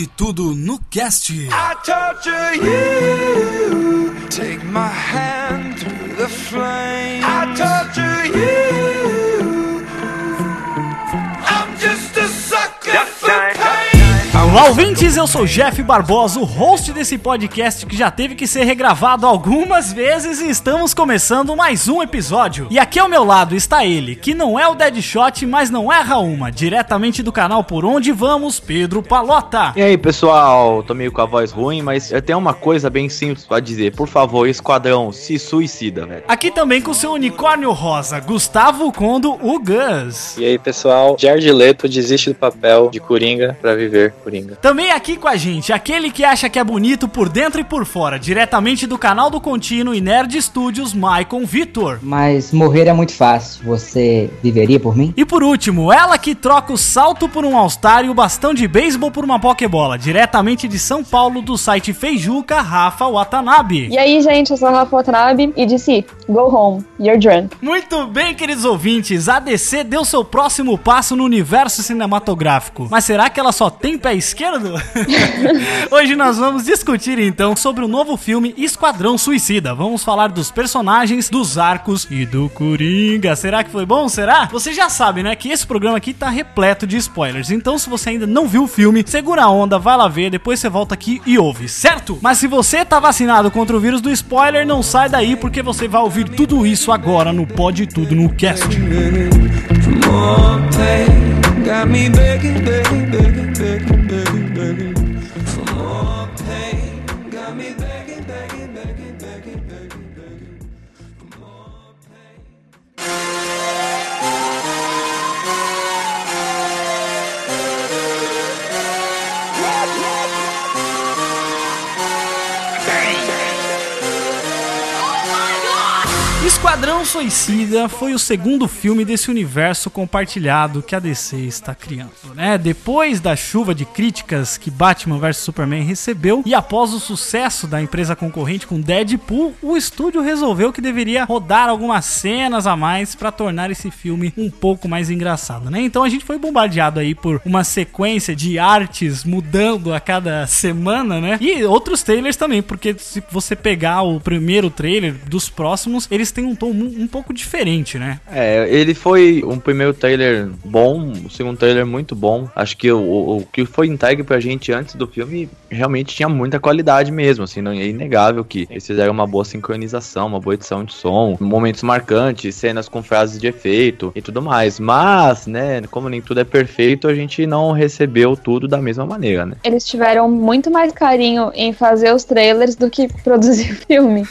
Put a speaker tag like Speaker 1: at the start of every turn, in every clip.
Speaker 1: Pode tudo no cast.
Speaker 2: I torture you. Take my hand through the flame. I torture you. I'm just a sucker for pain.
Speaker 3: Olá, ouvintes, eu sou Jeff Barbosa, o host desse podcast que já teve que ser regravado algumas vezes e estamos começando mais um episódio. E aqui ao meu lado está ele, que não é o Deadshot, mas não erra uma, diretamente do canal Por Onde Vamos, Pedro Palota.
Speaker 4: E aí, pessoal, tô meio com a voz ruim, mas eu tenho uma coisa bem simples pra dizer. Por favor, esquadrão, se suicida, velho.
Speaker 3: Aqui também com seu unicórnio rosa, Gustavo Condo, o Gus.
Speaker 5: E aí, pessoal, Jared Leto desiste do papel de Coringa pra viver Coringa.
Speaker 3: Também aqui com a gente, aquele que acha que é bonito por dentro e por fora, diretamente do canal do Contínuo e Nerd Studios, Maicon Vitor.
Speaker 6: Mas morrer é muito fácil. Você viveria por mim?
Speaker 3: E por último, ela que troca o salto por um All-Star e o bastão de beisebol por uma Pokébola, diretamente de São Paulo, do site Feijuca, Rafa Watanabe.
Speaker 7: E aí, gente, eu sou a Rafa Watanabe e disse, go home, you're drunk.
Speaker 3: Muito bem, queridos ouvintes, a DC deu seu próximo passo no universo cinematográfico. Mas será que ela só tem pé esquerdo? Hoje nós vamos discutir então sobre o novo filme Esquadrão Suicida. Vamos falar dos personagens, dos arcos e do Coringa. Será que foi bom? Será? Você já sabe, né, que esse programa aqui tá repleto de spoilers. Então, se você ainda não viu o filme, segura a onda, vai lá ver, depois você volta aqui e ouve, certo? Mas se você tá vacinado contra o vírus do spoiler, não sai daí porque você vai ouvir tudo isso agora no Pode Tudo no Cast.
Speaker 2: More. Got me begging, begging, begging, begging, begging.
Speaker 3: Esquadrão Suicida foi o segundo filme desse universo compartilhado que a DC está criando, né? Depois da chuva de críticas que Batman vs Superman recebeu e após o sucesso da empresa concorrente com Deadpool, o estúdio resolveu que deveria rodar algumas cenas a mais para tornar esse filme um pouco mais engraçado, né? Então a gente foi bombardeado aí por uma sequência de artes mudando a cada semana, né? E outros trailers também, porque se você pegar o primeiro trailer dos próximos, eles têm um tom um, um pouco diferente, né?
Speaker 4: É, ele foi um primeiro trailer bom, o segundo trailer muito bom. Acho que o, o, o que foi entregue pra gente antes do filme realmente tinha muita qualidade mesmo, assim, não é inegável que eles fizeram uma boa sincronização, uma boa edição de som, momentos marcantes, cenas com frases de efeito e tudo mais. Mas, né, como nem tudo é perfeito, a gente não recebeu tudo da mesma maneira, né?
Speaker 7: Eles tiveram muito mais carinho em fazer os trailers do que produzir o filme.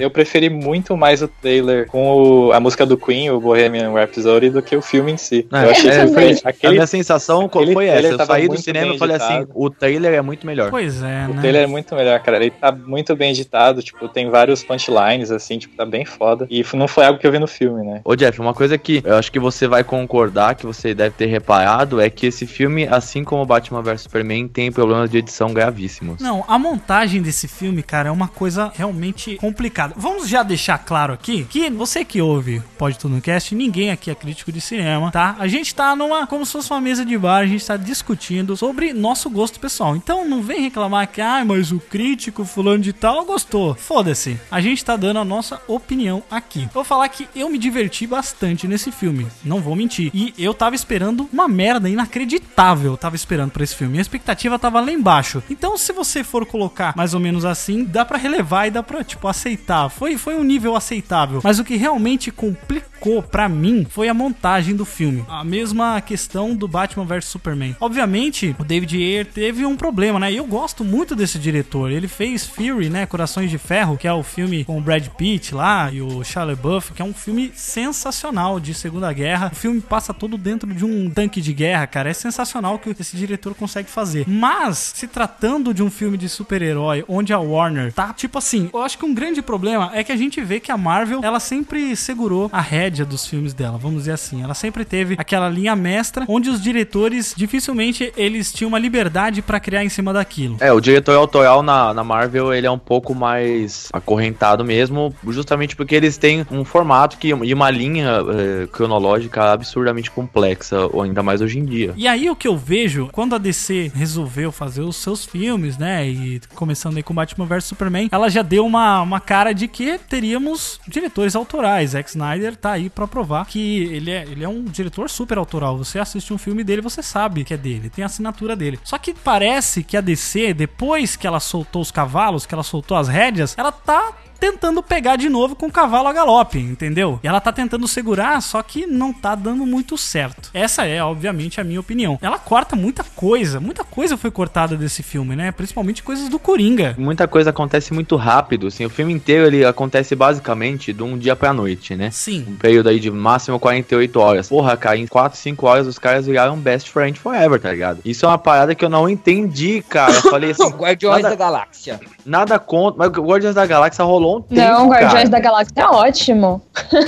Speaker 5: Eu preferi muito mais o trailer com o- a música do Queen, o Bohemian Rhapsody, do que o filme em si.
Speaker 4: É,
Speaker 5: eu achei
Speaker 4: é,
Speaker 5: foi
Speaker 4: A
Speaker 5: aquele
Speaker 4: minha sensação
Speaker 5: aquele
Speaker 4: foi
Speaker 5: trailer
Speaker 4: essa. Eu saí do cinema e falei assim: o trailer é muito melhor.
Speaker 3: Pois é,
Speaker 5: O
Speaker 3: né?
Speaker 5: trailer é muito melhor, cara. Ele tá muito bem editado, tipo, tem vários punchlines, assim, tipo, tá bem foda. E não foi algo que eu vi no filme, né?
Speaker 4: Ô Jeff, uma coisa que eu acho que você vai concordar, que você deve ter reparado, é que esse filme, assim como Batman vs Superman, tem problemas de edição gravíssimos.
Speaker 3: Não, a montagem desse filme, cara, é uma coisa realmente complicada. Vamos já deixar claro aqui que você que ouve Pode Tudo no Cast, ninguém aqui é crítico de cinema, tá? A gente tá numa, como se fosse uma mesa de bar, a gente tá discutindo sobre nosso gosto pessoal. Então não vem reclamar que, ah, mas o crítico fulano de tal gostou. Foda-se. A gente tá dando a nossa opinião aqui. Vou falar que eu me diverti bastante nesse filme, não vou mentir. E eu tava esperando uma merda inacreditável, tava esperando pra esse filme. A expectativa tava lá embaixo. Então, se você for colocar mais ou menos assim, dá pra relevar e dá pra, tipo, aceitar. Foi, foi um nível aceitável razoável. Mas o que realmente complicou pra mim foi a montagem do filme. A mesma questão do Batman vs Superman. Obviamente, o David Ayer teve um problema, né? E eu gosto muito desse diretor. Ele fez Fury, né? Corações de Ferro, que é o filme com o Brad Pitt lá e o Shia LaBeouf, que é um filme sensacional de Segunda Guerra. O filme passa todo dentro de um tanque de guerra, cara. É sensacional o que esse diretor consegue fazer. Mas, se tratando de um filme de super-herói, onde a Warner tá, tipo assim, eu acho que um grande problema é que a gente vê que a Marvel, ela sempre segurou a rédea dos filmes dela, vamos dizer assim. Ela sempre teve aquela linha mestra, onde os diretores, dificilmente, eles tinham uma liberdade pra criar em cima daquilo.
Speaker 4: É, o diretor autoral na, na Marvel, ele é um pouco mais acorrentado mesmo, justamente porque eles têm um formato que, e uma linha eh, cronológica absurdamente complexa, ou ainda mais hoje em dia.
Speaker 3: E aí o que eu vejo, quando a DC resolveu fazer os seus filmes, né, e começando aí com Batman vs Superman, ela já deu uma, uma cara de que teríamos diretores autorais. Zack Snyder tá aí pra provar que ele é, ele é um diretor super autoral. Você assiste um filme dele, você sabe que é dele, tem a assinatura dele. Só que parece que a DC, depois que ela soltou os cavalos, que ela soltou as rédeas, ela tá tentando pegar de novo com o cavalo a galope, entendeu? E ela tá tentando segurar, só que não tá dando muito certo. Essa é, obviamente, a minha opinião. Ela corta muita coisa, muita coisa foi cortada desse filme, né? Principalmente coisas do Coringa.
Speaker 4: Muita coisa acontece muito rápido, assim, o filme inteiro ele acontece basicamente de um dia pra noite, né?
Speaker 3: Sim.
Speaker 4: Um período aí de máximo 48 horas. Porra, cara, em 4, 5 horas os caras viraram best friend forever, tá ligado? Isso é uma parada que eu não entendi, cara. Eu falei assim,
Speaker 6: Guardiões
Speaker 4: nada,
Speaker 6: da Galáxia.
Speaker 4: nada contra, mas o Guardiões da Galáxia rolou um tempo,
Speaker 7: Não, Guardiões
Speaker 4: cara.
Speaker 7: da Galáxia é ótimo.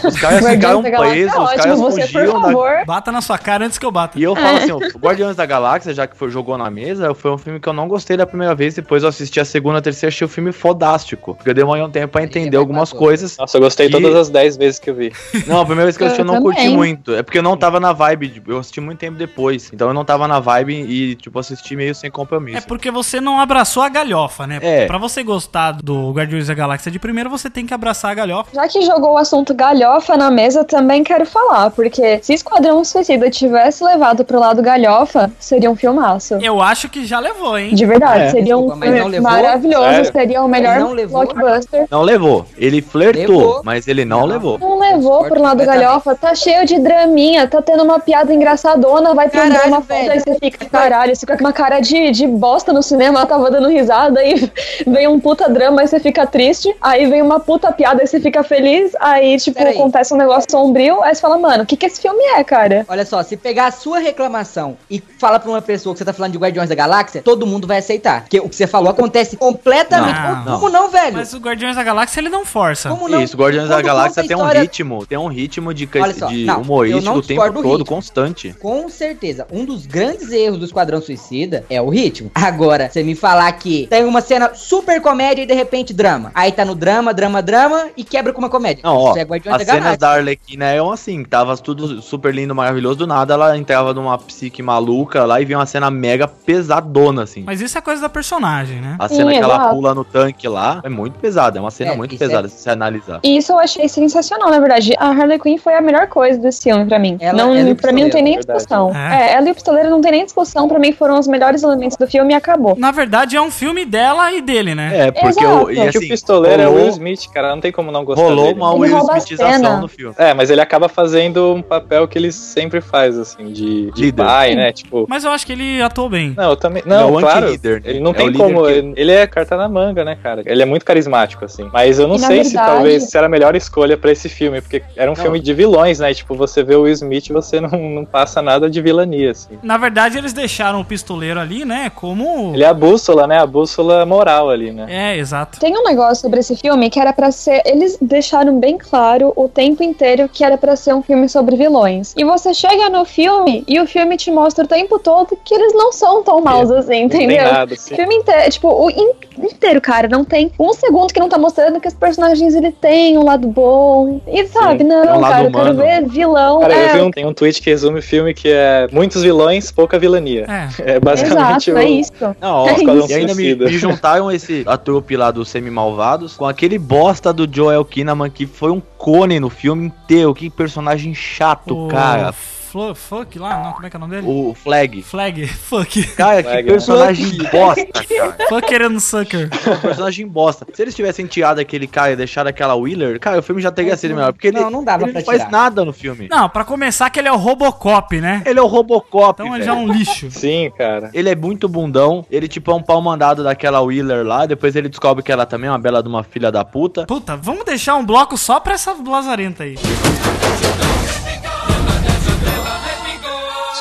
Speaker 4: Os caras
Speaker 7: Guardiões
Speaker 4: ficaram
Speaker 7: da Galáxia
Speaker 4: presos,
Speaker 7: é
Speaker 4: os
Speaker 7: ótimo.
Speaker 4: caras
Speaker 7: Você, por
Speaker 4: fugiam da...
Speaker 7: favor.
Speaker 3: Bata na sua cara antes que eu bata.
Speaker 4: E eu falo assim, o Guardiões da Galáxia, já que foi, jogou na mesa, foi um filme que eu não gostei da primeira vez, depois eu assisti a segunda, a terceira, achei o filme fodástico. Porque eu demorei um tempo pra entender algumas coisas.
Speaker 5: Nossa, eu gostei
Speaker 4: E-
Speaker 5: todas as 10 vezes que eu vi.
Speaker 4: Não, a primeira vez que eu assisti eu
Speaker 7: Eu
Speaker 4: não curti
Speaker 7: também.
Speaker 4: muito. É porque eu não tava na vibe, de- eu assisti muito tempo depois. Então eu não tava na vibe e, tipo, assisti meio sem compromisso.
Speaker 3: É porque você não abraçou a galhofa, né?
Speaker 4: É.
Speaker 3: Pra você gostar do Guardiões da Galáxia de primeiro, você tem que abraçar a galhofa.
Speaker 7: Já que jogou o assunto galhofa na mesa, também quero falar, porque se Esquadrão Suicida tivesse levado pro lado galhofa, seria um filmaço.
Speaker 3: Eu acho que já levou, hein?
Speaker 7: De verdade,
Speaker 4: É.
Speaker 7: seria um filme
Speaker 6: levou?
Speaker 7: maravilhoso,
Speaker 5: Sério?
Speaker 7: seria o melhor
Speaker 6: Não levou?
Speaker 7: blockbuster.
Speaker 4: Não levou. Ele flertou,
Speaker 6: Levou.
Speaker 4: mas ele não,
Speaker 6: Não.
Speaker 4: levou.
Speaker 7: Não levou pro lado galhofa, tá cheio de draminha, tá tendo uma piada engraçadona, vai ter um drama foda, aí você fica, caralho, você fica com uma cara de, de bosta no cinema, ela tava dando risada, aí vem um puta drama, aí você fica triste, aí vem uma puta piada, aí você fica feliz, aí, tipo,
Speaker 6: Peraí.
Speaker 7: acontece um negócio sombrio, aí você fala, mano, o que que esse filme é, cara?
Speaker 6: Olha só, se pegar a sua reclamação e fala pra uma pessoa que você tá falando de Guardiões da Galáxia, todo mundo vai aceitar. Porque o que você falou acontece completamente.
Speaker 3: Não,
Speaker 6: Como não, velho?
Speaker 3: Mas o Guardiões da Galáxia ele não força.
Speaker 6: Como não?
Speaker 4: Isso, Guardiões da
Speaker 6: Quando
Speaker 4: Galáxia
Speaker 6: conta a
Speaker 4: tem um
Speaker 6: história-
Speaker 4: ritmo, tem um ritmo de,
Speaker 6: Olha só,
Speaker 4: de
Speaker 6: não,
Speaker 4: humorístico
Speaker 6: não
Speaker 4: o tempo todo,
Speaker 6: ritmo.
Speaker 4: constante.
Speaker 6: Com certeza, um dos grandes erros do Esquadrão Suicida é o ritmo. Agora, você me falar que tem uma cena super comédia e de repente drama. Aí tá no drama, drama, drama e quebra com uma comédia.
Speaker 4: Não, ó,
Speaker 6: é
Speaker 4: as
Speaker 6: da
Speaker 4: cenas da Arlequina eram assim, tava tudo super lindo, maravilhoso, do nada ela entrava numa psique maluca lá e vinha uma cena mega pesadona, assim.
Speaker 3: Mas isso é coisa da personagem, né?
Speaker 4: A
Speaker 7: Sim,
Speaker 4: cena que ela
Speaker 7: exato.
Speaker 4: pula no tanque lá é muito pesada, é uma cena
Speaker 6: É,
Speaker 4: muito
Speaker 6: é-
Speaker 4: pesada se você analisar.
Speaker 7: E isso eu achei sensacional, na verdade. A Harley Quinn foi a melhor coisa desse filme pra mim.
Speaker 6: Ela-
Speaker 7: não,
Speaker 6: ela o
Speaker 7: pra mim não tem nem
Speaker 5: Pistoleiro,
Speaker 7: discussão. É. ela e o pistoleiro não tem nem discussão. Pra mim foram os melhores elementos do filme e acabou.
Speaker 3: Na verdade, é um filme dela e dele, né?
Speaker 4: É, porque o, e,
Speaker 7: É
Speaker 4: assim,
Speaker 5: o pistoleiro é o Will Smith, cara. Não tem como não gostar
Speaker 4: rolou
Speaker 5: dele.
Speaker 4: uma Will Smithização no filme.
Speaker 5: É, mas ele acaba fazendo um papel que ele sempre faz, assim, de, de
Speaker 4: Líder.
Speaker 5: pai, né? Tipo.
Speaker 3: Mas eu acho que ele atuou bem.
Speaker 5: Não, eu também.
Speaker 4: É
Speaker 5: Não,
Speaker 4: o
Speaker 5: claro.
Speaker 4: né?
Speaker 5: Ele não
Speaker 4: É
Speaker 5: tem
Speaker 4: líder
Speaker 5: como.
Speaker 4: que-
Speaker 5: Ele, é carta na manga, né, cara? Ele é muito carismático, assim. Mas eu não
Speaker 7: E,
Speaker 5: sei se
Speaker 7: verdade-
Speaker 5: talvez se era a melhor escolha pra esse filme, porque era um
Speaker 6: Não.
Speaker 5: filme de vilões, né? E, tipo, você vê o Will Smith, você não, não passa nada de vilania, assim.
Speaker 3: Na verdade, eles deixaram o pistoleiro ali, né? Como.
Speaker 5: Ele é a bússola, né? A bússola moral ali, né?
Speaker 3: É, exato.
Speaker 7: Tem um negócio sobre esse filme que era pra ser. Eles deixaram bem claro o tempo inteiro que era pra ser um filme sobre vilões. E você chega no filme e o filme te mostra o tempo todo que eles não são tão maus assim,
Speaker 5: Não tem
Speaker 7: entendeu?
Speaker 5: nada,
Speaker 7: O
Speaker 5: assim.
Speaker 7: filme inteiro, tipo, o in- inteiro, cara, não tem um segundo que não tá mostrando que os personagens ele tem um lado bom. E sabe,
Speaker 4: Sim,
Speaker 7: não,
Speaker 4: tem um lado
Speaker 7: cara, eu quero ver vilão.
Speaker 5: Cara,
Speaker 7: é,
Speaker 5: eu vi um, tem um tweet que resume o filme que é muitos vilões, pouca vilania.
Speaker 3: É.
Speaker 5: É basicamente
Speaker 7: Exato,
Speaker 5: o.
Speaker 7: é isso.
Speaker 4: Não, ó,
Speaker 7: É
Speaker 5: Esquadrão
Speaker 4: e ainda me, me juntaram esse a trupe lá dos semi-malvados com aquele bosta do Joel Kinnaman que foi um cone no filme inteiro. Que personagem chato,
Speaker 3: O
Speaker 4: cara.
Speaker 3: Flo- Fuck lá? Não, como é que é o nome dele?
Speaker 4: O Flag.
Speaker 3: Flag. Fuck.
Speaker 4: Cara, que
Speaker 5: Flag,
Speaker 4: personagem bosta, cara.
Speaker 3: Fuck querendo sucker.
Speaker 4: Personagem bosta. Se eles tivessem tirado aquele cara e deixado aquela Wheeler, cara, o filme já teria sido melhor. Porque ele,
Speaker 6: Não, não dava
Speaker 4: ele
Speaker 6: pra
Speaker 4: não faz nada no filme.
Speaker 3: Não, pra começar que ele é o Robocop, né?
Speaker 4: Ele é o Robocop,
Speaker 3: Então ele já é um lixo.
Speaker 5: Sim, cara.
Speaker 4: Ele é muito bundão, ele tipo é um pau mandado daquela Wheeler lá, depois ele descobre que ela também é uma bela de uma filha da puta.
Speaker 3: Puta, vamos deixar um bloco só pra essa lazarenta aí.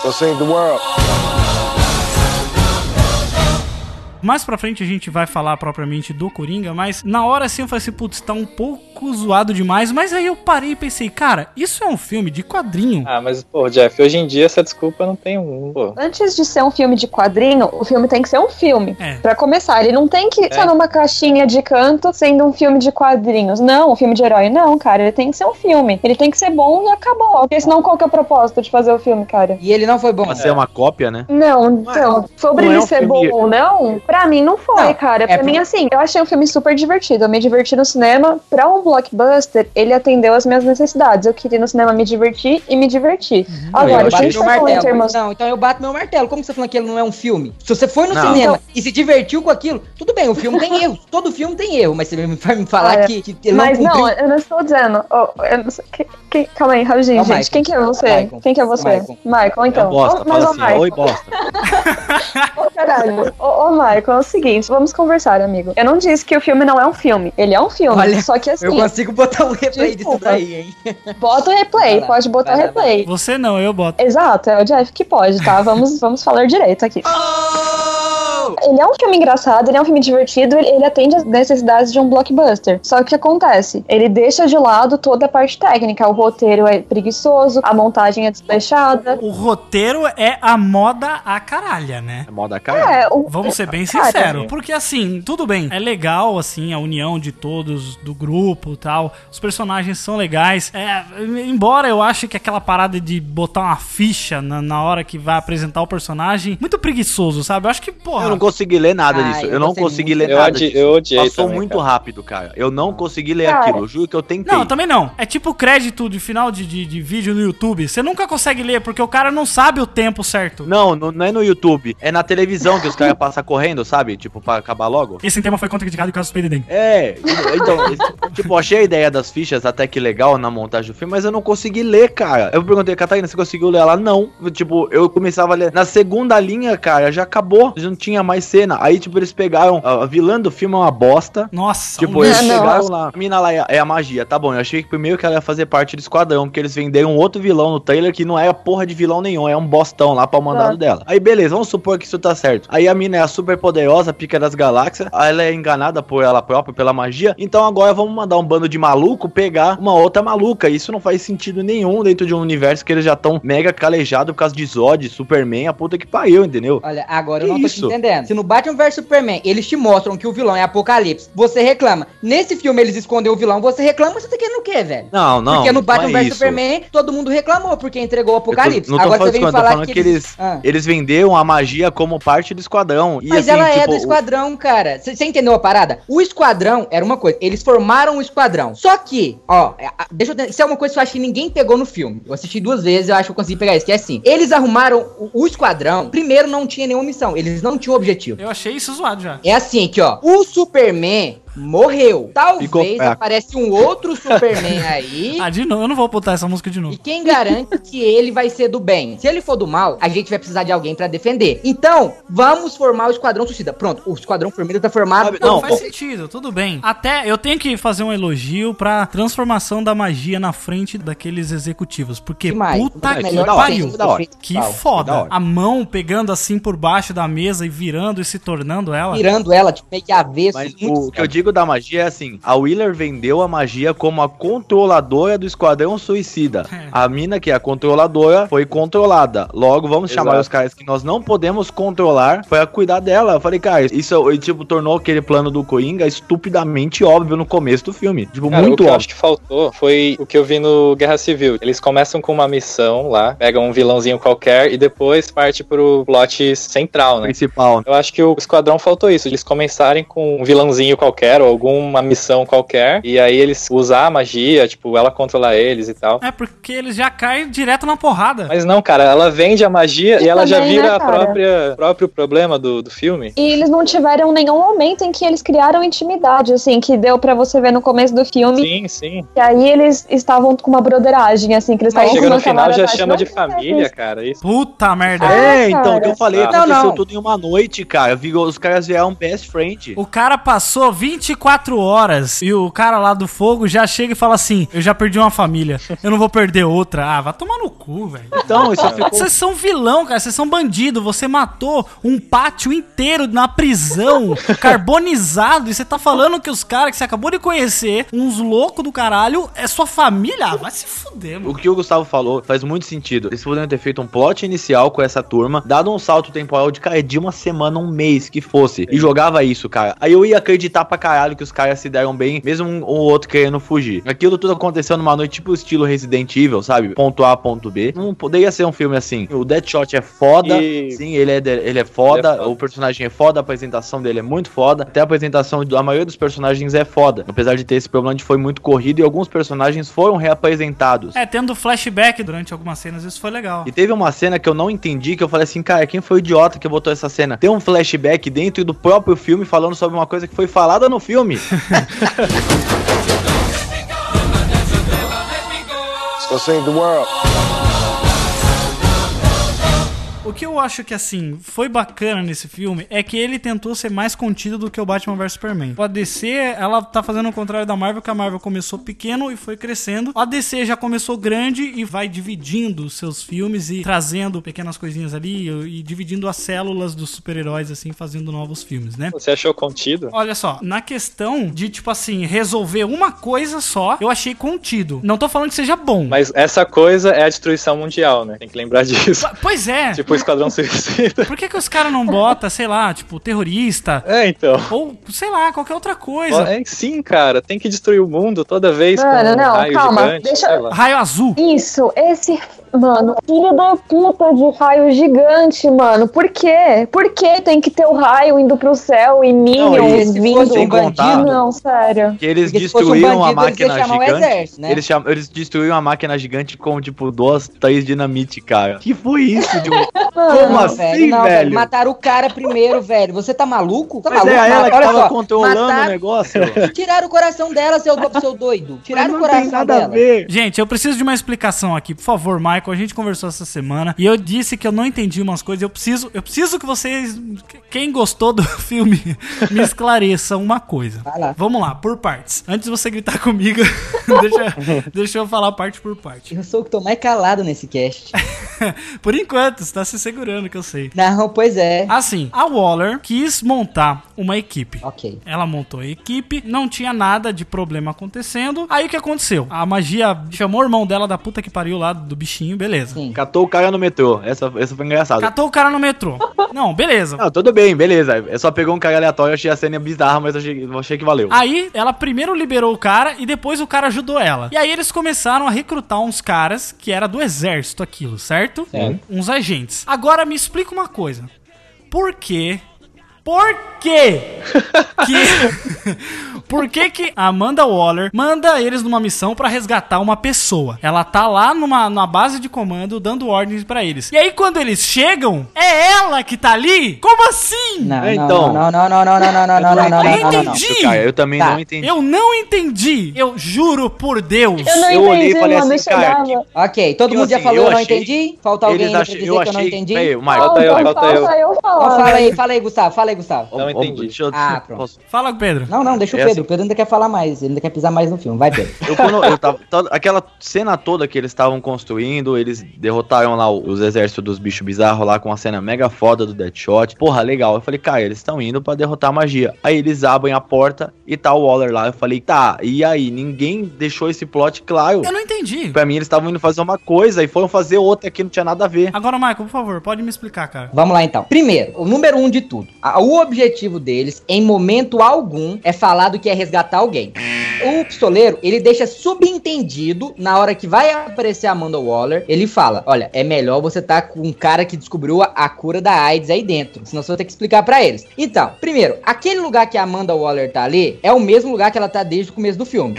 Speaker 8: Go save the world.
Speaker 3: Mais pra frente a gente vai falar propriamente do Coringa, mas na hora assim eu falei assim, putz, tá um pouco zoado demais. Mas aí eu parei e pensei, cara, isso é um filme de quadrinho.
Speaker 5: Ah, mas, pô, Jeff, hoje em dia essa desculpa não tem um, pô.
Speaker 7: Antes de ser um filme de quadrinho, o filme tem que ser um filme.
Speaker 3: É.
Speaker 7: Pra começar, ele não tem que ser numa caixinha de canto sendo um filme de quadrinhos. Não, um filme de herói. Não, cara, ele tem que ser um filme. Ele tem que ser bom e acabou. Porque senão qual que é o propósito de fazer o filme, cara?
Speaker 6: E ele não foi bom.
Speaker 4: Pra ser uma cópia, né?
Speaker 7: Não, então, sobre
Speaker 4: não é
Speaker 7: ele
Speaker 4: um
Speaker 7: ser
Speaker 4: filme-
Speaker 7: bom ou não, pra mim não foi,
Speaker 6: Não,
Speaker 7: cara.
Speaker 6: é
Speaker 7: Pra
Speaker 6: porque-
Speaker 7: mim, assim, eu achei um filme super divertido. Eu me diverti no cinema. Pra um blockbuster, ele atendeu as minhas necessidades. Eu queria ir no cinema me divertir e me divertir.
Speaker 6: Eu
Speaker 7: Agora,
Speaker 6: bato
Speaker 7: se a gente
Speaker 6: meu
Speaker 7: tá falando em
Speaker 6: martelo.
Speaker 7: termos
Speaker 6: Não, então eu bato meu martelo. Como você tá falando que ele não é um filme? Se você foi no
Speaker 4: Não.
Speaker 6: cinema e se divertiu com aquilo, tudo bem, o filme tem erro. Todo filme tem erro, mas você vai me falar
Speaker 7: é.
Speaker 6: que, que ele
Speaker 7: Mas
Speaker 6: não
Speaker 7: não,
Speaker 6: cumpriu.
Speaker 7: eu não estou dizendo. oh, eu não sei- que- que- calma aí, rapidinho, gente.
Speaker 6: Michael.
Speaker 7: Quem que é você?
Speaker 6: Michael.
Speaker 7: Quem que é você?
Speaker 6: Michael.
Speaker 7: Michael, então.
Speaker 4: é bosta,
Speaker 7: Ô, mas,
Speaker 4: assim,
Speaker 7: Michael,
Speaker 4: oi bosta.
Speaker 7: ô, caralho. Ô, ô, Michael, é o seguinte, vamos conversar, amigo. Eu não disse que o filme não é um filme. Ele é um filme.
Speaker 6: Olha,
Speaker 7: só que assim,
Speaker 6: Eu consigo botar um replay disso
Speaker 7: Desculpa.
Speaker 6: daí, hein?
Speaker 7: bota o replay, pode botar o replay.
Speaker 3: Você não, eu boto.
Speaker 7: Exato, é o Jeff que pode, tá? Vamos, vamos falar direito aqui. Ele é um filme engraçado, ele é um filme divertido, ele, ele atende às necessidades de um blockbuster. Só que o que acontece? Ele deixa de lado toda a parte técnica. O roteiro é preguiçoso, a montagem é desleixada.
Speaker 3: O roteiro é a moda a caralha, né?
Speaker 4: É moda cara?
Speaker 7: É, o,
Speaker 3: Vamos ser bem
Speaker 7: Cara,
Speaker 3: sinceros, porque assim, tudo bem, é legal assim a união de todos do grupo, e tal. Os personagens são legais. É, embora eu ache que aquela parada de botar uma ficha na, na hora que vai apresentar o personagem, muito preguiçoso, sabe? Eu acho que, porra,
Speaker 4: Eu não consegui ler nada
Speaker 6: Ah,
Speaker 4: disso.
Speaker 6: eu
Speaker 4: Eu não consegui
Speaker 6: muito.
Speaker 4: ler
Speaker 5: Eu
Speaker 4: nada
Speaker 5: odi- eu odiei
Speaker 4: Passou
Speaker 5: também,
Speaker 4: muito
Speaker 5: cara.
Speaker 4: rápido, cara. Eu não consegui ler
Speaker 7: Cara.
Speaker 4: aquilo. Eu juro que eu tentei.
Speaker 3: Não, também não. É tipo crédito de final de, de, de vídeo no YouTube. Você nunca consegue ler porque o cara não sabe o tempo certo.
Speaker 4: Não, não, não é no YouTube. É na televisão que os caras passam correndo, sabe? Tipo, pra acabar logo.
Speaker 3: Esse tema foi contraindicado em caso dengue.
Speaker 4: É, então, esse- tipo, achei a ideia das fichas até que legal na montagem do filme, mas eu não consegui ler, cara. Eu perguntei, Catarina, você conseguiu ler ela? Não. Tipo, eu começava a ler. Na segunda linha, cara, já acabou. Já não tinha mais cena. Aí, tipo, eles pegaram. A, vilã do filme é uma bosta.
Speaker 3: Nossa,
Speaker 4: Tipo,
Speaker 3: um
Speaker 4: eles
Speaker 7: não.
Speaker 4: pegaram lá. A mina lá é, é a magia, tá bom. Eu achei que primeiro que ela ia fazer parte do esquadrão, porque eles venderam outro vilão no trailer que não é porra de vilão nenhum, é um bostão lá pra mandado
Speaker 7: Ah.
Speaker 4: dela. Aí beleza, vamos supor que isso tá certo. Aí a mina é a super poderosa, pica das galáxias, aí ela é enganada por ela própria, pela magia. Então agora vamos mandar um bando de maluco pegar uma outra maluca. Isso não faz sentido nenhum dentro de um universo que eles já estão mega calejados por causa de Zod, Superman, a puta que pariu, entendeu?
Speaker 6: Olha, agora
Speaker 4: Que
Speaker 6: eu não tô
Speaker 4: isso?
Speaker 6: te entendendo. Se no Batman vs Superman eles te mostram que o vilão é Apocalipse, você reclama. Nesse filme eles escondem o vilão, você reclama, você tá querendo o quê, velho?
Speaker 4: Não, não.
Speaker 6: porque no
Speaker 4: não
Speaker 6: Batman
Speaker 4: é
Speaker 6: vs. Superman, todo mundo reclamou porque entregou o Apocalipse.
Speaker 4: não tô
Speaker 6: Agora você
Speaker 4: isso,
Speaker 6: vem falar
Speaker 4: falando que eles,
Speaker 6: Ah.
Speaker 4: eles venderam a magia como parte do esquadrão. E
Speaker 6: Mas
Speaker 4: assim,
Speaker 6: ela é
Speaker 4: tipo,
Speaker 6: do esquadrão, cara. Você entendeu a parada? O esquadrão era uma coisa. Eles formaram o esquadrão. Só que, ó, é, deixa eu. Isso é uma coisa que eu acho que ninguém pegou no filme. Eu assisti duas vezes, eu acho que eu consegui pegar isso. Que é assim: eles arrumaram o, o esquadrão. Primeiro, não tinha nenhuma missão. Eles não tinham objetivo.
Speaker 3: eu achei isso zoado já.
Speaker 6: É assim que, ó. O Superman morreu.
Speaker 4: Ficou
Speaker 6: Talvez
Speaker 4: fraco.
Speaker 6: aparece um outro Superman aí.
Speaker 3: Ah, de novo, eu não vou botar essa música de
Speaker 6: E
Speaker 3: novo.
Speaker 6: quem garante que ele vai ser do bem? Se ele for do mal, a gente vai precisar de alguém pra defender. Então, vamos formar o Esquadrão Suicida. Pronto, o Esquadrão Vermelho tá formado.
Speaker 3: Não,
Speaker 4: Não,
Speaker 3: faz
Speaker 4: ó.
Speaker 3: sentido, tudo bem. Até eu tenho que fazer um elogio pra transformação da magia na frente daqueles executivos. Porque
Speaker 6: Demais.
Speaker 3: puta que
Speaker 4: hora,
Speaker 3: pariu.
Speaker 4: que
Speaker 3: foda. A mão pegando assim por baixo da mesa e virando e se tornando ela.
Speaker 6: Tirando ela, tipo, meio que avesso.
Speaker 4: Mas o que eu digo da magia é assim: a Wheeler vendeu a magia como a controladora do Esquadrão Suicida.
Speaker 3: É.
Speaker 4: A mina, que é a controladora, foi controlada. Logo, vamos
Speaker 5: Exato.
Speaker 4: chamar os caras que nós não podemos controlar pra cuidar dela. Eu falei, cara, isso tipo, tornou aquele plano do Coringa estupidamente óbvio no começo do filme. Tipo,
Speaker 5: Cara, o
Speaker 4: muito
Speaker 5: que eu
Speaker 4: óbvio.
Speaker 5: acho que faltou foi o que eu vi no Guerra Civil. Eles começam com uma missão lá, pegam um vilãozinho qualquer e depois parte pro plot central, né?
Speaker 4: Principal.
Speaker 5: Eu acho que o Esquadrão faltou isso, eles começarem com um vilãozinho qualquer qualquer, ou alguma missão qualquer, e aí eles usar a magia, tipo, ela controlar eles e tal.
Speaker 3: É porque eles já caem direto na porrada.
Speaker 5: Mas não, cara, ela vende a magia e,
Speaker 7: E
Speaker 5: ela já
Speaker 7: também,
Speaker 5: vira
Speaker 7: né,
Speaker 5: a própria próprio problema do, do filme.
Speaker 7: E eles não tiveram nenhum momento em que eles criaram intimidade, assim, que deu pra você ver no começo do filme.
Speaker 5: Sim, sim.
Speaker 7: E aí eles estavam com uma broderagem, assim, que eles estavam
Speaker 5: chega no final já chama de
Speaker 7: Não,
Speaker 5: família, cara. Isso.
Speaker 3: Puta merda.
Speaker 4: É,
Speaker 7: Ah,
Speaker 4: então, o que eu falei,
Speaker 5: Não,
Speaker 4: aconteceu
Speaker 6: não.
Speaker 4: tudo em uma noite, cara. Virou- Os caras vieram best friend.
Speaker 3: O cara passou 24 horas e o cara lá do fogo já chega e fala assim: Eu já perdi uma família, eu não vou perder outra. Ah, vai tomar no cu, velho.
Speaker 4: Então, isso ficou...
Speaker 3: Vocês são vilão, cara. Vocês são bandido. Você matou um pátio inteiro na prisão, carbonizado. E você tá falando que os caras que você acabou de conhecer, uns loucos do caralho, é sua família? Ah, vai se fuder,
Speaker 4: O
Speaker 3: mano.
Speaker 4: que o Gustavo falou faz muito sentido. Eles poderiam ter feito um plot inicial com essa turma, dado um salto temporal de, cara, de uma semana, um mês que fosse, e jogava isso, cara. Aí eu ia acreditar pra caralho que os caras se deram bem, mesmo um ou outro querendo fugir. Aquilo tudo aconteceu numa noite, tipo estilo Resident Evil, sabe? Ponto A, ponto B. Não poderia ser um filme assim. O Deadshot é foda,
Speaker 5: E-
Speaker 4: sim, ele é, de- ele é foda,
Speaker 5: Ele é foda.
Speaker 4: o personagem é foda, a apresentação dele é muito foda. Até a apresentação da maioria dos personagens é foda. Apesar de ter esse problema de foi muito corrido e alguns personagens foram reapresentados.
Speaker 3: É, tendo flashback durante algumas cenas, isso foi legal.
Speaker 4: E teve uma cena que eu não entendi, que eu falei assim, cara, quem foi o idiota que botou essa cena? Tem um flashback dentro do próprio filme falando sobre uma coisa que foi falada no o filme. so save the world.
Speaker 3: O que eu acho que, assim, foi bacana nesse filme é que ele tentou ser mais contido do que o Batman vs Superman. A DC, ela tá fazendo o contrário da Marvel, que a Marvel começou pequeno e foi crescendo. A DC já começou grande e vai dividindo seus filmes e trazendo pequenas coisinhas ali e, dividindo as células dos super-heróis, assim, fazendo novos filmes, né?
Speaker 5: Você achou contido?
Speaker 3: Olha só, na questão de, tipo assim, resolver uma coisa só, eu achei contido. Não tô falando que seja bom.
Speaker 5: Mas essa coisa é a destruição mundial, né? Tem que lembrar disso.
Speaker 3: Pois é.
Speaker 5: tipo Esquadrão Suicida.
Speaker 3: Por que, que os caras não botam, sei lá, tipo, terrorista?
Speaker 5: É, então.
Speaker 3: Ou, sei lá, qualquer outra coisa.
Speaker 5: É, sim, cara. Tem que destruir o mundo toda vez
Speaker 7: Mano,
Speaker 5: com um
Speaker 7: não,
Speaker 5: raio
Speaker 7: calma,
Speaker 5: gigante.
Speaker 7: deixa-.
Speaker 3: Raio azul.
Speaker 7: Isso, esse. Mano, filho da puta de raio gigante, mano. Por quê? Por que tem que ter o raio indo pro céu e
Speaker 4: e
Speaker 6: se
Speaker 7: vindo?
Speaker 4: sem contar-
Speaker 7: Não, sério.
Speaker 4: Que eles
Speaker 6: Porque um
Speaker 4: destruíram a
Speaker 6: bandido, eles iam
Speaker 4: máquina
Speaker 6: o
Speaker 4: gigante.
Speaker 6: exército, né?
Speaker 4: eles, cham... eles destruíram a máquina gigante com, tipo, duas, três dinamite, cara. Que foi isso, de um- Como
Speaker 6: Não,
Speaker 4: assim,
Speaker 6: não,
Speaker 4: velho?
Speaker 6: Mataram o cara primeiro, velho. Você tá maluco? Tá
Speaker 4: Mas
Speaker 6: maluco?
Speaker 4: é ela que
Speaker 6: olha
Speaker 4: tava
Speaker 6: só,
Speaker 4: controlando
Speaker 6: mataram-
Speaker 4: o negócio.
Speaker 6: Tiraram o coração dela, seu, seu doido.
Speaker 4: Mas
Speaker 6: Tiraram o coração
Speaker 4: tem nada
Speaker 6: dela.
Speaker 4: a ver.
Speaker 3: Gente, eu preciso de uma explicação aqui, por favor, Michael. A gente conversou essa semana e eu disse que eu não entendi umas coisas. Eu preciso, eu preciso que vocês, quem gostou do filme, me esclareça uma coisa.
Speaker 6: Vai lá.
Speaker 3: Vamos lá, por partes. Antes de você gritar comigo, deixa, deixa eu falar parte por parte.
Speaker 6: Eu sou o que tô mais calado nesse cast.
Speaker 3: por enquanto, você tá se segurando, que eu sei.
Speaker 6: Não, pois é.
Speaker 3: Assim, a Waller quis montar uma equipe.
Speaker 6: Ok.
Speaker 3: Ela montou a equipe, não tinha nada de problema acontecendo. Aí o que aconteceu? A magia chamou o irmão dela da puta que pariu lá do bichinho, beleza.
Speaker 6: Sim.
Speaker 4: Catou o cara no metrô. Essa, essa foi engraçada.
Speaker 3: Catou o cara no metrô. Não, beleza.
Speaker 4: Não, tudo bem, beleza. Eu só pegou um cara aleatório, achei a cena bizarra, mas achei, achei que valeu.
Speaker 3: Aí ela primeiro liberou o cara e depois o cara ajudou ela. E aí eles começaram a recrutar uns caras que era do exército aquilo, certo?
Speaker 6: Certo.
Speaker 3: Uns agentes. Agora me explica uma coisa. Por quê? Por quê? Que Por que que a Amanda Waller manda eles numa missão pra resgatar uma pessoa? Ela tá lá numa, numa base de comando dando ordens pra eles. E aí quando eles chegam, é ela que tá ali? Como assim?
Speaker 6: Não,
Speaker 4: É,
Speaker 6: não,
Speaker 4: então.
Speaker 6: não, não, não, não, não, não, não, não, não, não, não, não, não, não.
Speaker 3: entendi.
Speaker 4: Cara, eu também
Speaker 6: Tá.
Speaker 4: não entendi.
Speaker 3: Eu não entendi. Eu juro por Deus.
Speaker 7: Eu não
Speaker 4: Eu olhei e falei
Speaker 7: mano,
Speaker 4: assim, cara,
Speaker 7: chegava.
Speaker 6: Ok, todo mundo já
Speaker 4: assim,
Speaker 6: falou,
Speaker 4: eu
Speaker 6: eu não
Speaker 4: achei-
Speaker 6: entendi? Falta alguém pra dizer
Speaker 4: eu
Speaker 6: que eu não
Speaker 4: achei.
Speaker 6: entendi?
Speaker 4: Peraí, Michael,
Speaker 5: Falta eu,
Speaker 7: Falta,
Speaker 5: eu.
Speaker 6: fala aí, fala aí, Gustavo, fala aí, Gustavo.
Speaker 5: Não entendi.
Speaker 4: deixa eu-
Speaker 6: Ah, pronto.
Speaker 3: Fala, Pedro.
Speaker 6: Não, não, deixa o
Speaker 4: É
Speaker 6: Pedro.
Speaker 4: Assim-
Speaker 6: O Pedro ainda quer falar mais, ele ainda quer pisar mais no filme. Vai, Pedro.
Speaker 4: Eu, quando eu tava, toda- aquela cena toda que eles estavam construindo, eles derrotaram lá os exércitos dos bichos bizarros lá com a cena mega foda do Deadshot. Porra, legal. Eu falei, cara, eles estão indo pra derrotar a magia. Aí eles abrem a porta e tá o Waller lá. Eu falei, tá, e aí? Ninguém deixou esse plot claro.
Speaker 3: Eu não entendi.
Speaker 4: Pra mim, eles estavam indo fazer uma coisa e foram fazer outra que não tinha nada a ver.
Speaker 3: Agora, Michael, por favor, pode me explicar, cara.
Speaker 6: Vamos lá então. Primeiro, o número um de tudo. A- o objetivo deles, em momento algum, é falar do que é resgatar alguém. O pistoleiro, ele deixa subentendido na hora que vai aparecer a Amanda Waller, ele fala: "Olha, é melhor você tá com um cara que descobriu a, a cura da AIDS aí dentro, senão você vai ter que explicar pra eles". Então, primeiro, aquele lugar que a Amanda Waller tá ali é o mesmo lugar que ela tá desde o começo do filme.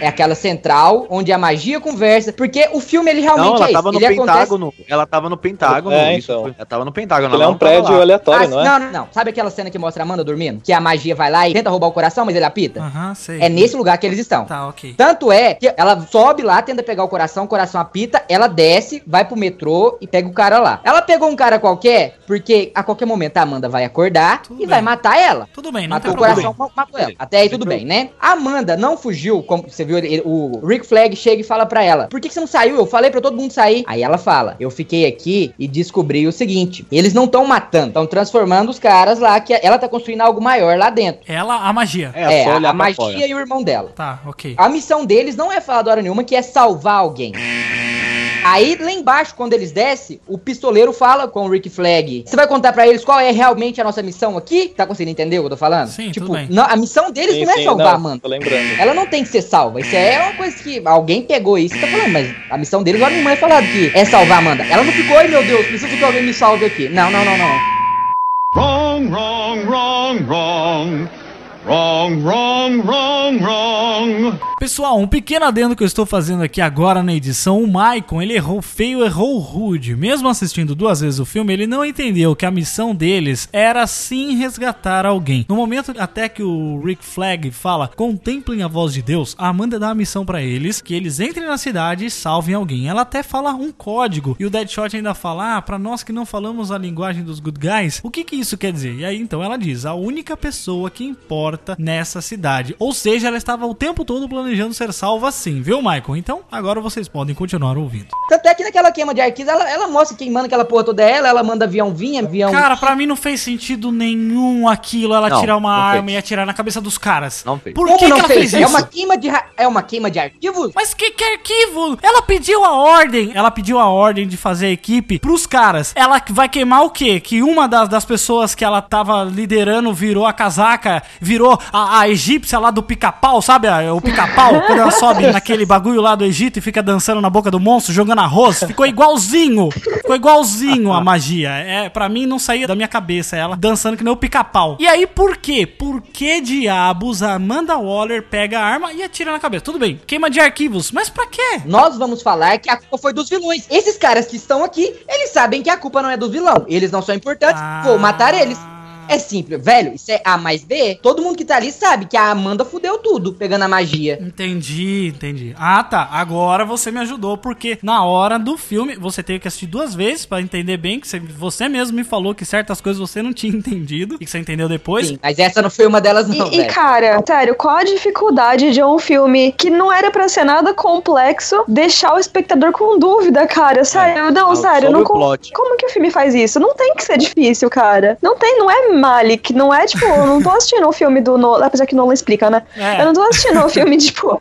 Speaker 6: É aquela central onde a magia conversa, porque o filme ele realmente
Speaker 4: Não, ela
Speaker 6: é
Speaker 4: tava
Speaker 6: isso.
Speaker 4: no
Speaker 6: Ele acontece
Speaker 4: Pentágono. Ela tava no Pentágono.
Speaker 5: É,
Speaker 4: isso
Speaker 5: então.
Speaker 4: ela tava no Pentágono.
Speaker 5: É
Speaker 4: ela
Speaker 5: um
Speaker 4: não tava
Speaker 5: prédio
Speaker 4: lá.
Speaker 5: aleatório,
Speaker 6: Ah,
Speaker 5: não é?
Speaker 6: não, não, não. Sabe aquela cena que mostra a Amanda dormindo? Que a magia vai lá e tenta roubar o coração, mas ele apita?
Speaker 3: Aham, sei.
Speaker 6: É nesse lugar que eles estão.
Speaker 3: Tá, ok.
Speaker 6: Tanto é que ela sobe lá, tenta pegar o coração, o coração apita, ela desce, vai pro metrô e pega o cara lá. Ela pegou um cara qualquer, porque a qualquer momento a Amanda vai acordar
Speaker 3: Tudo
Speaker 6: e
Speaker 3: bem.
Speaker 6: vai matar ela.
Speaker 3: Tudo bem, não
Speaker 6: Matou
Speaker 3: tem
Speaker 6: o
Speaker 3: problema.
Speaker 6: coração, ma- matou ela. Até aí tudo bem, né? A Amanda não fugiu, como você viu, ele- o Rick Flag chega e fala pra ela: Por que, que você não saiu? Eu falei pra todo mundo sair. Aí ela fala: Eu fiquei aqui e descobri o seguinte: eles não estão matando, estão transformando os caras lá, que ela tá construindo algo maior lá dentro.
Speaker 3: Ela, a magia.
Speaker 6: É,
Speaker 4: só
Speaker 6: a, a magia
Speaker 4: fora.
Speaker 6: e o irmão dela.
Speaker 3: Tá, ok.
Speaker 6: A missão deles não é falar da hora nenhuma, que é salvar alguém. Aí, lá embaixo, quando eles descem, o pistoleiro fala com o Rick Flag. Você vai contar pra eles qual é realmente a nossa missão aqui? Tá conseguindo entender o que eu tô falando?
Speaker 3: Sim,
Speaker 6: tipo,
Speaker 3: tudo bem.
Speaker 6: não- a missão deles
Speaker 5: Sim,
Speaker 6: não é
Speaker 5: sim,
Speaker 6: salvar
Speaker 5: não,
Speaker 6: a Amanda.
Speaker 5: Tô lembrando.
Speaker 6: Ela não tem que ser salva. Isso é uma coisa que alguém pegou isso e tá falando, mas a missão deles, olha, nenhuma é falado que é salvar a Amanda. Ela não ficou, ai meu Deus, preciso que alguém me salve aqui. Não, não, não, não.
Speaker 8: Wrong, wrong, wrong, wrong. Wrong, wrong, wrong, wrong.
Speaker 3: Pessoal, um pequeno adendo que eu estou fazendo aqui agora na edição. O Maicon, ele errou feio, errou rude. Mesmo assistindo duas vezes o filme, ele não entendeu que a missão deles era sim resgatar alguém. No momento até que o Rick Flag fala, contemplem a voz de Deus, a Amanda dá a missão pra eles, que eles entrem na cidade e salvem alguém. Ela até fala um código. E o Deadshot ainda fala, ah, pra nós que não falamos a linguagem dos good guys, o que que isso quer dizer? E aí então ela diz, a única pessoa que importa nessa cidade. Ou seja, ela estava o tempo todo planejando ser salva assim, viu, Michael? Então, agora vocês podem continuar ouvindo.
Speaker 6: Tanto é que naquela queima de arquivos, ela, ela mostra quem manda aquela porra toda é ela, ela manda avião vir, avião.
Speaker 3: Cara, pra mim não fez sentido nenhum aquilo, ela
Speaker 4: Não,
Speaker 3: tirar uma arma
Speaker 4: fez.
Speaker 3: e atirar na cabeça dos caras.
Speaker 4: Não fez.
Speaker 3: Por
Speaker 6: Como
Speaker 3: que, que
Speaker 6: não
Speaker 3: ela
Speaker 6: fez?
Speaker 3: fez,
Speaker 6: É
Speaker 3: isso?
Speaker 6: uma queima de ra- é uma queima de arquivos?
Speaker 3: Mas que, que arquivo? Ela pediu a ordem. Ela pediu a ordem de fazer a equipe pros caras. Ela vai queimar o quê? Que uma das, das pessoas que ela tava liderando virou a casaca, virou a, a egípcia lá do pica-pau, sabe? A- O pica-pau, quando ela sobe naquele bagulho lá do Egito e fica dançando na boca do monstro, jogando arroz. Ficou igualzinho. Ficou igualzinho a magia. É, pra mim não saía da minha cabeça ela dançando que nem o pica-pau. E aí por quê? Por que diabos a Amanda Waller pega a arma e atira na cabeça? Tudo bem, queima de arquivos, mas pra quê?
Speaker 6: Nós vamos falar que a culpa foi dos vilões. Esses caras que estão aqui, eles sabem que a culpa não é do vilão. Eles não são importantes,
Speaker 3: Ah.
Speaker 6: vou matar eles. É simples, velho. Isso é A mais B. Todo mundo que tá ali sabe que a Amanda fudeu tudo, pegando a magia.
Speaker 3: Entendi, entendi. Ah, tá. Agora você me ajudou, porque na hora do filme você teve que assistir duas vezes pra entender bem que você, mesmo me falou que certas coisas você não tinha entendido e que você entendeu depois.
Speaker 6: Sim, mas essa não foi uma delas, não,
Speaker 7: E, e, cara, sério, qual a dificuldade de um filme que não era pra ser nada complexo deixar o espectador com dúvida, cara? Sério, não,
Speaker 4: Ah,
Speaker 7: sério,
Speaker 4: sobre
Speaker 7: não
Speaker 4: o
Speaker 7: com-
Speaker 4: plot.
Speaker 7: como que o filme faz isso? Não tem que ser difícil, cara. Não tem, não é Malik, não é tipo, eu não tô assistindo o filme do Nolan, apesar que Nolan explica, né?
Speaker 3: É.
Speaker 7: Eu não tô assistindo o filme, tipo,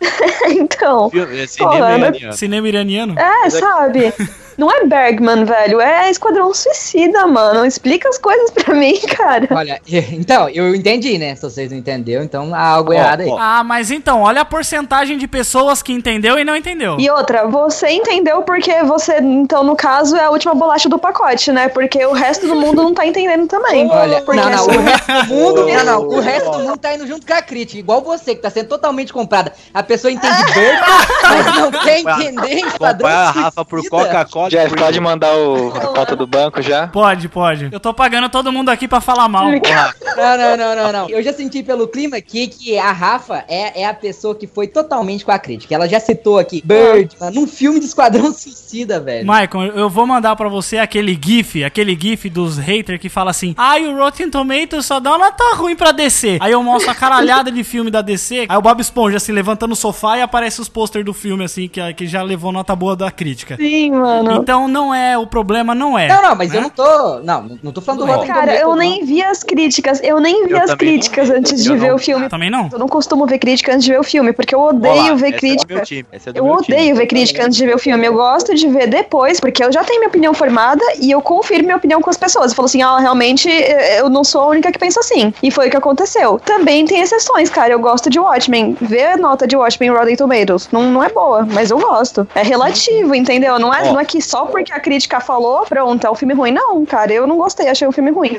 Speaker 7: então.
Speaker 4: Filme- é
Speaker 7: Porra,
Speaker 4: cinema
Speaker 7: né?
Speaker 4: iraniano.
Speaker 3: Cinema iraniano?
Speaker 7: É, sabe? Não é Bergman, velho, é Esquadrão Suicida, mano. Explica as coisas pra mim, cara.
Speaker 6: Olha, então, eu entendi, né? Se vocês não entenderam, então há algo
Speaker 4: Ó,
Speaker 6: errado aí.
Speaker 4: ó.
Speaker 3: Ah, mas então, olha a porcentagem de pessoas que entendeu e não entendeu.
Speaker 7: E outra, você entendeu porque você, então, no caso, é a última bolacha do pacote, né? Porque o resto do mundo não tá entendendo também.
Speaker 6: Olha,
Speaker 7: porque
Speaker 6: não, não, o resto do mundo, não, não, o resto do mundo tá indo junto com a crítica, igual você, que tá sendo totalmente comprada. A pessoa entende Bergman, mas não quer entender Esquadrão
Speaker 4: Rafa por
Speaker 6: Suicida.
Speaker 4: Coca-Cola.
Speaker 5: Jeff, pode mandar o, a conta do banco já?
Speaker 3: Pode, pode. Eu tô pagando todo mundo aqui pra falar mal.
Speaker 6: Não, não, não, não, não. Eu já senti pelo clima aqui que a Rafa é, é a pessoa que foi totalmente com a crítica. Ela já citou aqui Birdman, num filme de Esquadrão Suicida, velho.
Speaker 3: Michael, eu vou mandar pra você aquele gif, aquele gif dos haters que fala assim, ai, o Rotten Tomatoes só dá uma nota ruim pra DC. Aí eu mostro a caralhada de filme da DC, aí o Bob Esponja assim, levantando o sofá e aparece os pôster do filme assim, que, que já levou nota boa da crítica.
Speaker 7: Sim, mano.
Speaker 3: Então não é, o problema não é.
Speaker 6: Não, não, mas
Speaker 3: né?
Speaker 6: eu não tô. Não, não tô falando do
Speaker 3: Não.
Speaker 6: Rotten
Speaker 7: Cara,
Speaker 6: Tomatoes,
Speaker 7: eu
Speaker 6: não.
Speaker 7: nem vi as críticas. Eu nem vi
Speaker 4: Eu
Speaker 7: as críticas
Speaker 4: vi.
Speaker 7: antes de
Speaker 4: Eu
Speaker 7: ver
Speaker 4: não-
Speaker 7: o filme.
Speaker 3: Também não?
Speaker 7: Eu não costumo ver crítica antes de ver o filme, porque eu odeio
Speaker 4: Olha lá,
Speaker 7: ver
Speaker 4: essa É do
Speaker 7: crítica.
Speaker 4: meu time, essa é do
Speaker 7: Eu
Speaker 4: meu
Speaker 7: odeio
Speaker 4: time.
Speaker 7: ver crítica antes de ver o filme. Eu gosto de ver depois, porque eu já tenho minha opinião formada e eu confirmo minha opinião com as pessoas. Eu falo assim, ah, realmente eh, eu não sou a única que pensa assim. E foi o que aconteceu. Também tem exceções, cara. Eu gosto de Watchmen. Ver a nota de Watchmen em Rotten Tomatoes não, não é boa, mas eu gosto. É relativo, entendeu? Não é,
Speaker 4: Ó.
Speaker 7: não é que só porque a crítica falou, pronto, é um filme ruim. Não, cara, eu não gostei, achei um filme ruim.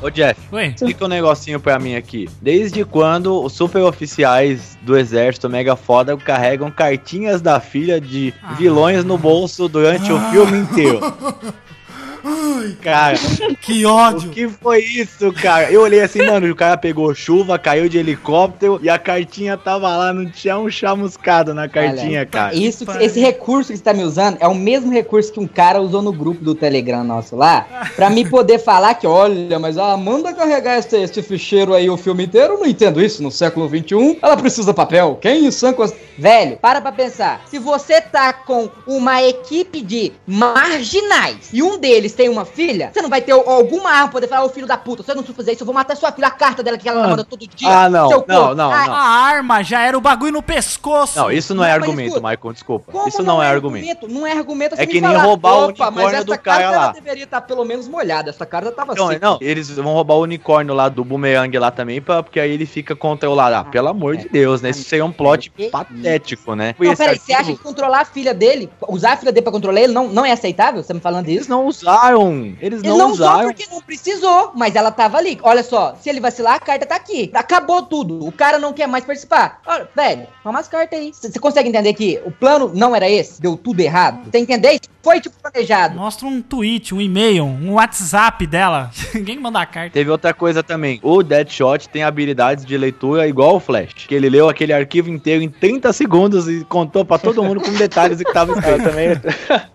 Speaker 4: Ô Jeff,
Speaker 3: Oi.
Speaker 4: explica um negocinho pra mim aqui. Desde quando os super oficiais do exército mega foda carregam cartinhas da filha de vilões no bolso durante o filme inteiro? Cara,
Speaker 3: Que
Speaker 4: o
Speaker 3: ódio.
Speaker 4: que foi isso, cara? Eu olhei assim, mano, o cara pegou chuva, caiu de helicóptero e a cartinha tava lá, não tinha um chamuscado na cartinha,
Speaker 6: Olha,
Speaker 4: cara.
Speaker 6: Isso, esse recurso que você tá me usando é o mesmo recurso que um cara usou no grupo do Telegram nosso lá, pra me poder falar que, olha, mas a Amanda carregar esse, esse ficheiro aí o filme inteiro, eu não entendo isso, no século XXI, ela precisa papel, quem em sã Velho, para pra pensar, se você tá com uma equipe de marginais e um deles tem uma filha, você não vai ter alguma arma pra poder falar, ô filho da puta, se eu não preciso fazer isso, eu vou matar sua filha, a carta dela que ela
Speaker 4: Ah.
Speaker 6: manda todo dia.
Speaker 4: Ah, não,
Speaker 6: seu
Speaker 4: não, não,
Speaker 6: Ah,
Speaker 4: não.
Speaker 3: A arma já era o bagulho no pescoço.
Speaker 4: Não, isso não é
Speaker 6: Não,
Speaker 4: argumento,
Speaker 6: escuta,
Speaker 4: Michael, desculpa. Isso não, é argumento.
Speaker 6: Não é argumento
Speaker 4: É que nem
Speaker 6: falar,
Speaker 4: roubar o
Speaker 6: "Opa,
Speaker 4: unicórnio
Speaker 6: mas essa
Speaker 4: do cara
Speaker 6: carta,
Speaker 4: lá."
Speaker 6: Deveria estar pelo menos molhada. Essa carta tava
Speaker 4: Então,
Speaker 6: seca.
Speaker 4: não, eles vão roubar o unicórnio lá do Boomerang lá também, pra, porque aí ele fica controlado. Ah, pelo amor de Deus, né? Isso seria um plot patético, né?
Speaker 6: Não, peraí, você acha que controlar a filha dele, usar a filha dele pra controlar ele, não, não é aceitável? Você me falando
Speaker 4: Eles
Speaker 6: isso?
Speaker 4: não usaram! Eles
Speaker 6: Ele
Speaker 4: não,
Speaker 6: não usou
Speaker 4: usaram.
Speaker 6: porque não precisou, mas ela tava ali. Olha só, se ele vacilar, a carta tá aqui. Acabou tudo. O cara não quer mais participar. Olha, velho, toma as cartas aí. Você consegue entender que o plano não era esse? Deu tudo errado? Você entender? Isso foi tipo planejado.
Speaker 3: Mostra um tweet, um e-mail, um WhatsApp dela. Ninguém manda a carta.
Speaker 4: Teve outra coisa também. O Deadshot tem habilidades de leitura igual o Flash. Que ele leu aquele arquivo inteiro em 30 segundos e contou pra todo mundo com detalhes do que tava escrito.
Speaker 5: também.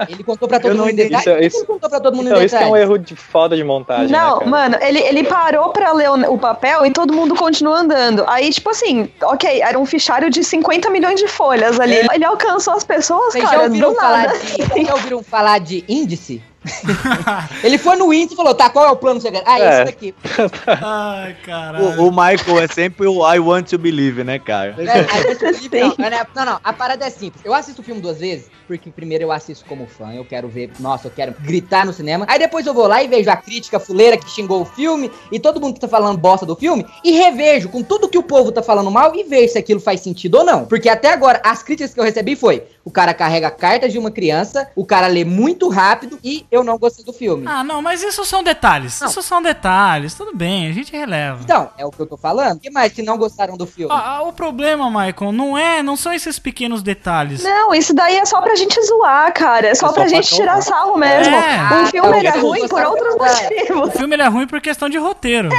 Speaker 6: Ele contou pra todo
Speaker 4: Eu não
Speaker 6: mundo em
Speaker 4: entendi.
Speaker 6: detalhe.
Speaker 5: Isso-
Speaker 6: Ele contou pra todo mundo
Speaker 5: Então,
Speaker 6: em
Speaker 5: isso é um erro de foda de montagem.
Speaker 7: Não,
Speaker 5: né,
Speaker 7: mano, ele, ele parou pra ler o, o papel e todo mundo continua andando. Aí, tipo assim, ok, era um fichário de 50 milhões de folhas ali. Ele alcançou as pessoas,
Speaker 6: Vocês já
Speaker 7: cara,
Speaker 6: ouviram
Speaker 7: do
Speaker 6: falar
Speaker 7: nada.
Speaker 6: de. Vocês já ouviram falar de índice? Ele foi no índice e falou: tá, qual é o plano secreto? Ah,
Speaker 5: É.
Speaker 6: esse daqui.
Speaker 3: Ai, caralho.
Speaker 4: O, o Michael é sempre o I want to believe, né, cara?
Speaker 6: É, livro, não, não, não, não, a parada é simples. Eu assisto o filme duas vezes, porque primeiro eu assisto como fã, eu quero ver, nossa, eu quero gritar no cinema. Aí depois eu vou lá e vejo a crítica fuleira que xingou o filme e todo mundo que tá falando bosta do filme e revejo com tudo que o povo tá falando mal e vejo se aquilo faz sentido ou não. Porque até agora as críticas que eu recebi foi: o cara carrega cartas de uma criança, o cara lê muito rápido e eu não gostei do filme.
Speaker 3: Ah, não, mas isso são detalhes.
Speaker 6: Não.
Speaker 3: Isso são detalhes. Tudo bem, a gente releva.
Speaker 6: Então, é o que eu tô falando. O que mais que não gostaram do filme?
Speaker 3: Ah, ah, o problema, Michael, não é, não são esses pequenos detalhes.
Speaker 7: Não, isso daí é só pra gente zoar, cara. É só
Speaker 4: só
Speaker 7: pra
Speaker 4: pra
Speaker 7: gente tirar sarro mesmo.
Speaker 3: É.
Speaker 7: O filme
Speaker 6: Ah,
Speaker 7: ele é ruim por outros motivos.
Speaker 3: O filme ele é ruim por questão de roteiro.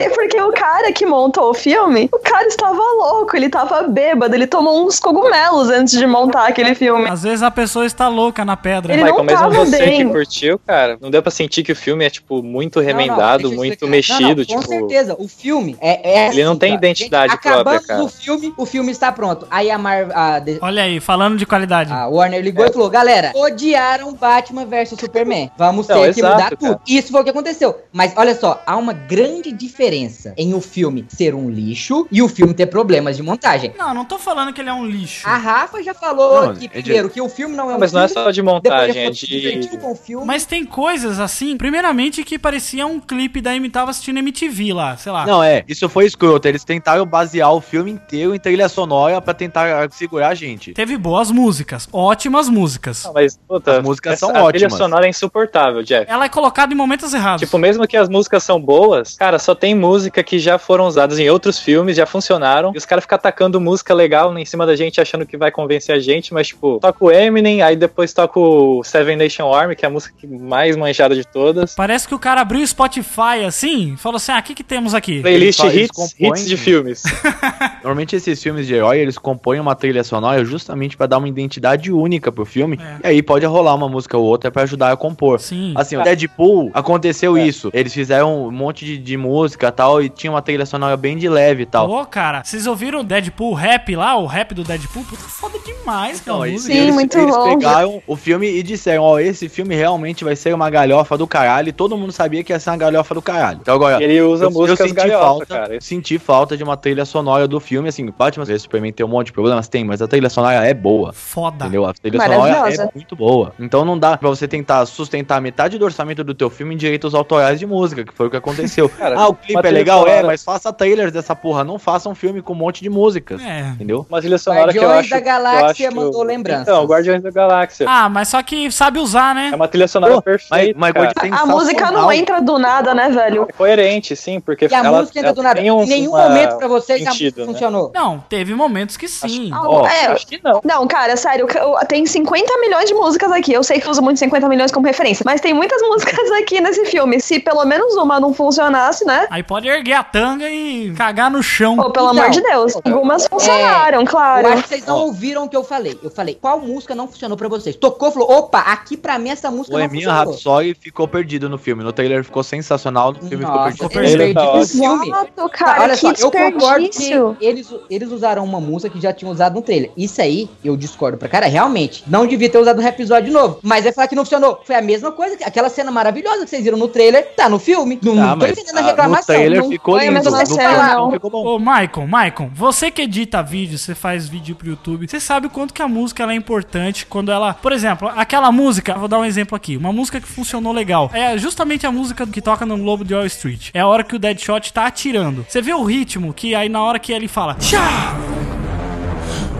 Speaker 7: É porque o cara que montou o filme, o cara estava louco, ele tava bêbado, ele tomou uns cogumelos antes de montar aquele filme.
Speaker 3: Às vezes a pessoa está louca na pedra.
Speaker 7: Ele
Speaker 5: Michael,
Speaker 7: não
Speaker 5: mesmo você
Speaker 7: bem.
Speaker 5: que curtiu, cara, não deu pra sentir que o filme é, tipo, muito
Speaker 6: Não, não,
Speaker 5: remendado,
Speaker 6: deixa eu
Speaker 5: muito
Speaker 6: explicar.
Speaker 5: mexido,
Speaker 6: Não, não,
Speaker 5: tipo.
Speaker 6: Com certeza, o filme é. é
Speaker 5: Ele não tem
Speaker 6: ó.
Speaker 5: identidade
Speaker 6: Gente, acabamos
Speaker 5: própria, cara.
Speaker 6: o filme, o filme está pronto. Aí a Marvel. De-
Speaker 3: Olha aí, falando de qualidade.
Speaker 6: a Warner ligou e falou: galera, odiaram Batman vs Superman. Vamos
Speaker 5: Não,
Speaker 6: ter que
Speaker 5: exato,
Speaker 6: mudar
Speaker 5: cara.
Speaker 6: tudo. Isso foi o que aconteceu. Mas olha só, há uma grande diferença em o filme ser um lixo e o filme ter problemas de montagem.
Speaker 3: Não, não tô falando que ele é um lixo.
Speaker 6: A Rafa já falou
Speaker 4: Não,
Speaker 6: aqui
Speaker 4: é de-
Speaker 6: primeiro que o filme não é um
Speaker 5: mas não é
Speaker 6: filme,
Speaker 5: só de montagem, é de.
Speaker 6: divertido com o filme.
Speaker 3: Mas tem coisas assim, primeiramente que parecia um clipe da M tava assistindo MTV lá, sei lá.
Speaker 4: Não, é, isso foi escroto. Eles tentaram basear o filme inteiro em trilha sonora pra tentar segurar a gente.
Speaker 3: Teve boas músicas, ótimas músicas.
Speaker 5: Não, mas, puta,
Speaker 4: As músicas
Speaker 5: essa-
Speaker 4: são
Speaker 5: a trilha
Speaker 4: ótimas.
Speaker 5: sonora é insuportável, Jeff.
Speaker 3: Ela é colocada em momentos errados.
Speaker 5: Tipo, mesmo que as músicas são boas, cara, só tem música que já foram usadas em outros filmes, já funcionaram. E os caras ficam atacando música legal em cima da gente, achando que vai convencer a gente, mas, mas tipo, toca o Eminem, aí depois toca o Seven Nation Army, que é a música mais manjada de todas.
Speaker 3: Parece que o cara abriu o Spotify assim e falou assim: ah, o que, que temos aqui?
Speaker 5: Playlist
Speaker 4: Eles fa- eles
Speaker 5: hits,
Speaker 4: compõem-
Speaker 5: hits de filmes.
Speaker 4: Normalmente esses filmes de herói, eles compõem uma trilha sonora justamente pra dar uma identidade única pro filme. E aí pode rolar uma música ou outra pra ajudar a compor.
Speaker 3: Sim.
Speaker 4: Assim, o Deadpool aconteceu isso. Eles fizeram um monte de, de música e tal, e tinha uma trilha sonora bem de leve e tal.
Speaker 3: Pô, cara, vocês ouviram o Deadpool rap lá? O rap do Deadpool? Puta, foda demais, cara.
Speaker 4: Não, e-
Speaker 3: música.
Speaker 7: Sim,
Speaker 4: eles,
Speaker 7: muito
Speaker 4: eles
Speaker 7: bom.
Speaker 4: pegaram o filme e disseram, ó, esse filme realmente vai ser uma galhofa do caralho, e todo mundo sabia que ia ser uma galhofa do caralho. Então agora,
Speaker 5: ele usa
Speaker 4: eu, eu senti
Speaker 5: galhofa,
Speaker 4: falta,
Speaker 5: cara.
Speaker 4: senti falta de uma trilha sonora do filme, assim, Batman vs Superman tem um monte de problemas, tem, mas a trilha sonora é boa.
Speaker 3: Foda.
Speaker 4: Entendeu? A trilha sonora é muito boa. Então não dá pra você tentar sustentar metade do orçamento do teu filme em direitos autorais de música, que foi o que aconteceu.
Speaker 5: Cara,
Speaker 4: ah, o clipe é legal? É,
Speaker 5: sonora-
Speaker 4: mas faça trailers dessa porra. Não faça um filme com um monte de músicas.
Speaker 3: É.
Speaker 4: Entendeu?
Speaker 5: Uma trilha sonora que eu
Speaker 6: Guardiões
Speaker 5: acho.
Speaker 6: da
Speaker 5: que eu
Speaker 6: Galáxia
Speaker 5: acho-
Speaker 6: mandou lembranças.
Speaker 5: Então, Guardiões da Galáxia.
Speaker 3: Ah, mas só que sabe usar, né?
Speaker 5: É uma trilha sonora
Speaker 4: Pô,
Speaker 5: perfeita.
Speaker 4: mas, mas
Speaker 7: A música não entra do nada, né, velho?
Speaker 5: É coerente, sim, porque
Speaker 6: E a
Speaker 5: ela,
Speaker 6: música
Speaker 5: ela
Speaker 6: do nada.
Speaker 5: tem um-
Speaker 6: em nenhum
Speaker 5: uma-
Speaker 6: momento pra vocês a
Speaker 5: sentido,
Speaker 6: música
Speaker 5: né?
Speaker 6: funcionou.
Speaker 3: Não, teve momentos que sim.
Speaker 7: Ah,
Speaker 4: Ó,
Speaker 7: é,
Speaker 5: Acho que não.
Speaker 7: Não, cara, sério, eu- tem 50 milhões de músicas aqui. Eu sei que uso muito 50 milhões como referência, mas tem muitas músicas aqui nesse filme. Se pelo menos uma não funcionasse, né?
Speaker 3: Aí pode erguer a tanga e cagar no chão.
Speaker 7: Pô, pelo
Speaker 6: Então,
Speaker 7: amor de Deus. Algumas funcionaram,
Speaker 6: Eu
Speaker 7: claro.
Speaker 6: acho que vocês não ouviram o que eu falei. Eu falei, qual música não funcionou pra vocês? Tocou, falou, opa, aqui pra mim essa música
Speaker 4: O
Speaker 6: não
Speaker 4: Eminha
Speaker 6: funcionou.
Speaker 4: Rhapsody ficou perdido no filme. No trailer ficou sensacional, no filme
Speaker 6: Nossa,
Speaker 4: ficou
Speaker 6: eles
Speaker 4: perdido.
Speaker 5: Tá
Speaker 6: perdiam o
Speaker 5: ótimo.
Speaker 6: filme.
Speaker 7: Exato, cara,
Speaker 6: Olha só,
Speaker 7: que
Speaker 6: eu concordo que eles, eles usaram uma música que já tinham usado no trailer. Isso aí, eu discordo pra cara. Realmente, não devia ter usado no episódio de novo. Mas é falar que não funcionou. Foi a mesma coisa. Aquela cena maravilhosa que vocês viram no trailer, tá no filme. Não,
Speaker 4: Tá,
Speaker 6: não tô
Speaker 4: mas
Speaker 6: entendendo a
Speaker 4: ah, no
Speaker 6: reclamação.
Speaker 4: trailer
Speaker 6: Não
Speaker 4: ficou lindo. No filme
Speaker 7: não.
Speaker 4: ficou bom.
Speaker 3: Ô, Maicon, Maicon, você que edita vídeo, você faz vídeo pro YouTube, você sabe o quanto que a música ela é importante quando ela. Por exemplo, aquela música, vou dar um exemplo aqui, uma música que funcionou legal. É justamente a música que toca no Globo de Wall Street. É a hora que o Deadshot tá atirando. Você vê o ritmo que aí na hora que ele fala. Tchá!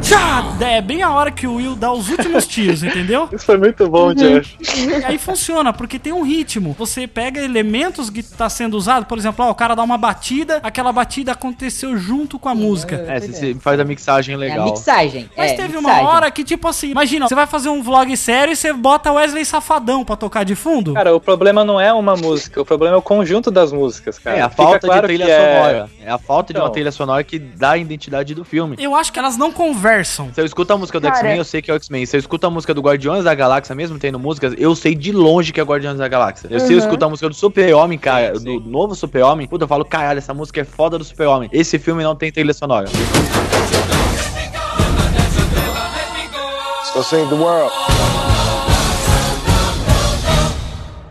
Speaker 3: Tchá! É bem a hora que o Will dá os últimos tiros, entendeu?
Speaker 5: Isso foi muito bom, Jeff.
Speaker 3: E aí funciona, porque tem um ritmo. Você pega elementos que tá sendo usado, por exemplo, ó, o cara dá uma batida, aquela batida aconteceu junto com a música.
Speaker 4: É, você, faz a mixagem
Speaker 6: É a
Speaker 4: legal.
Speaker 6: mixagem.
Speaker 3: Mas
Speaker 6: é,
Speaker 3: teve uma
Speaker 6: mixagem.
Speaker 3: hora que, tipo assim, imagina, você vai fazer um vlog sério e você bota Wesley Safadão pra tocar de fundo?
Speaker 5: Cara, o problema não é uma música, o problema é o conjunto das músicas, cara.
Speaker 4: É, a
Speaker 5: Fica
Speaker 4: falta
Speaker 5: claro
Speaker 4: de trilha
Speaker 5: que é-
Speaker 4: sonora. É a falta de uma
Speaker 5: Então.
Speaker 4: trilha sonora que dá a identidade do filme.
Speaker 3: Eu acho que elas não conversam.
Speaker 4: Se eu escuto a música do. X-Men, eu sei que é o X-Men. Se eu escuto a música do Guardiões da Galáxia, mesmo tendo músicas, eu sei de longe que é Guardiões da Galáxia. Eu, se eu escuto a música do Super-Homem, cara, do novo Super-Homem, puta, eu falo, caralho, essa música é foda do Super-Homem. Esse filme não tem trilha sonora.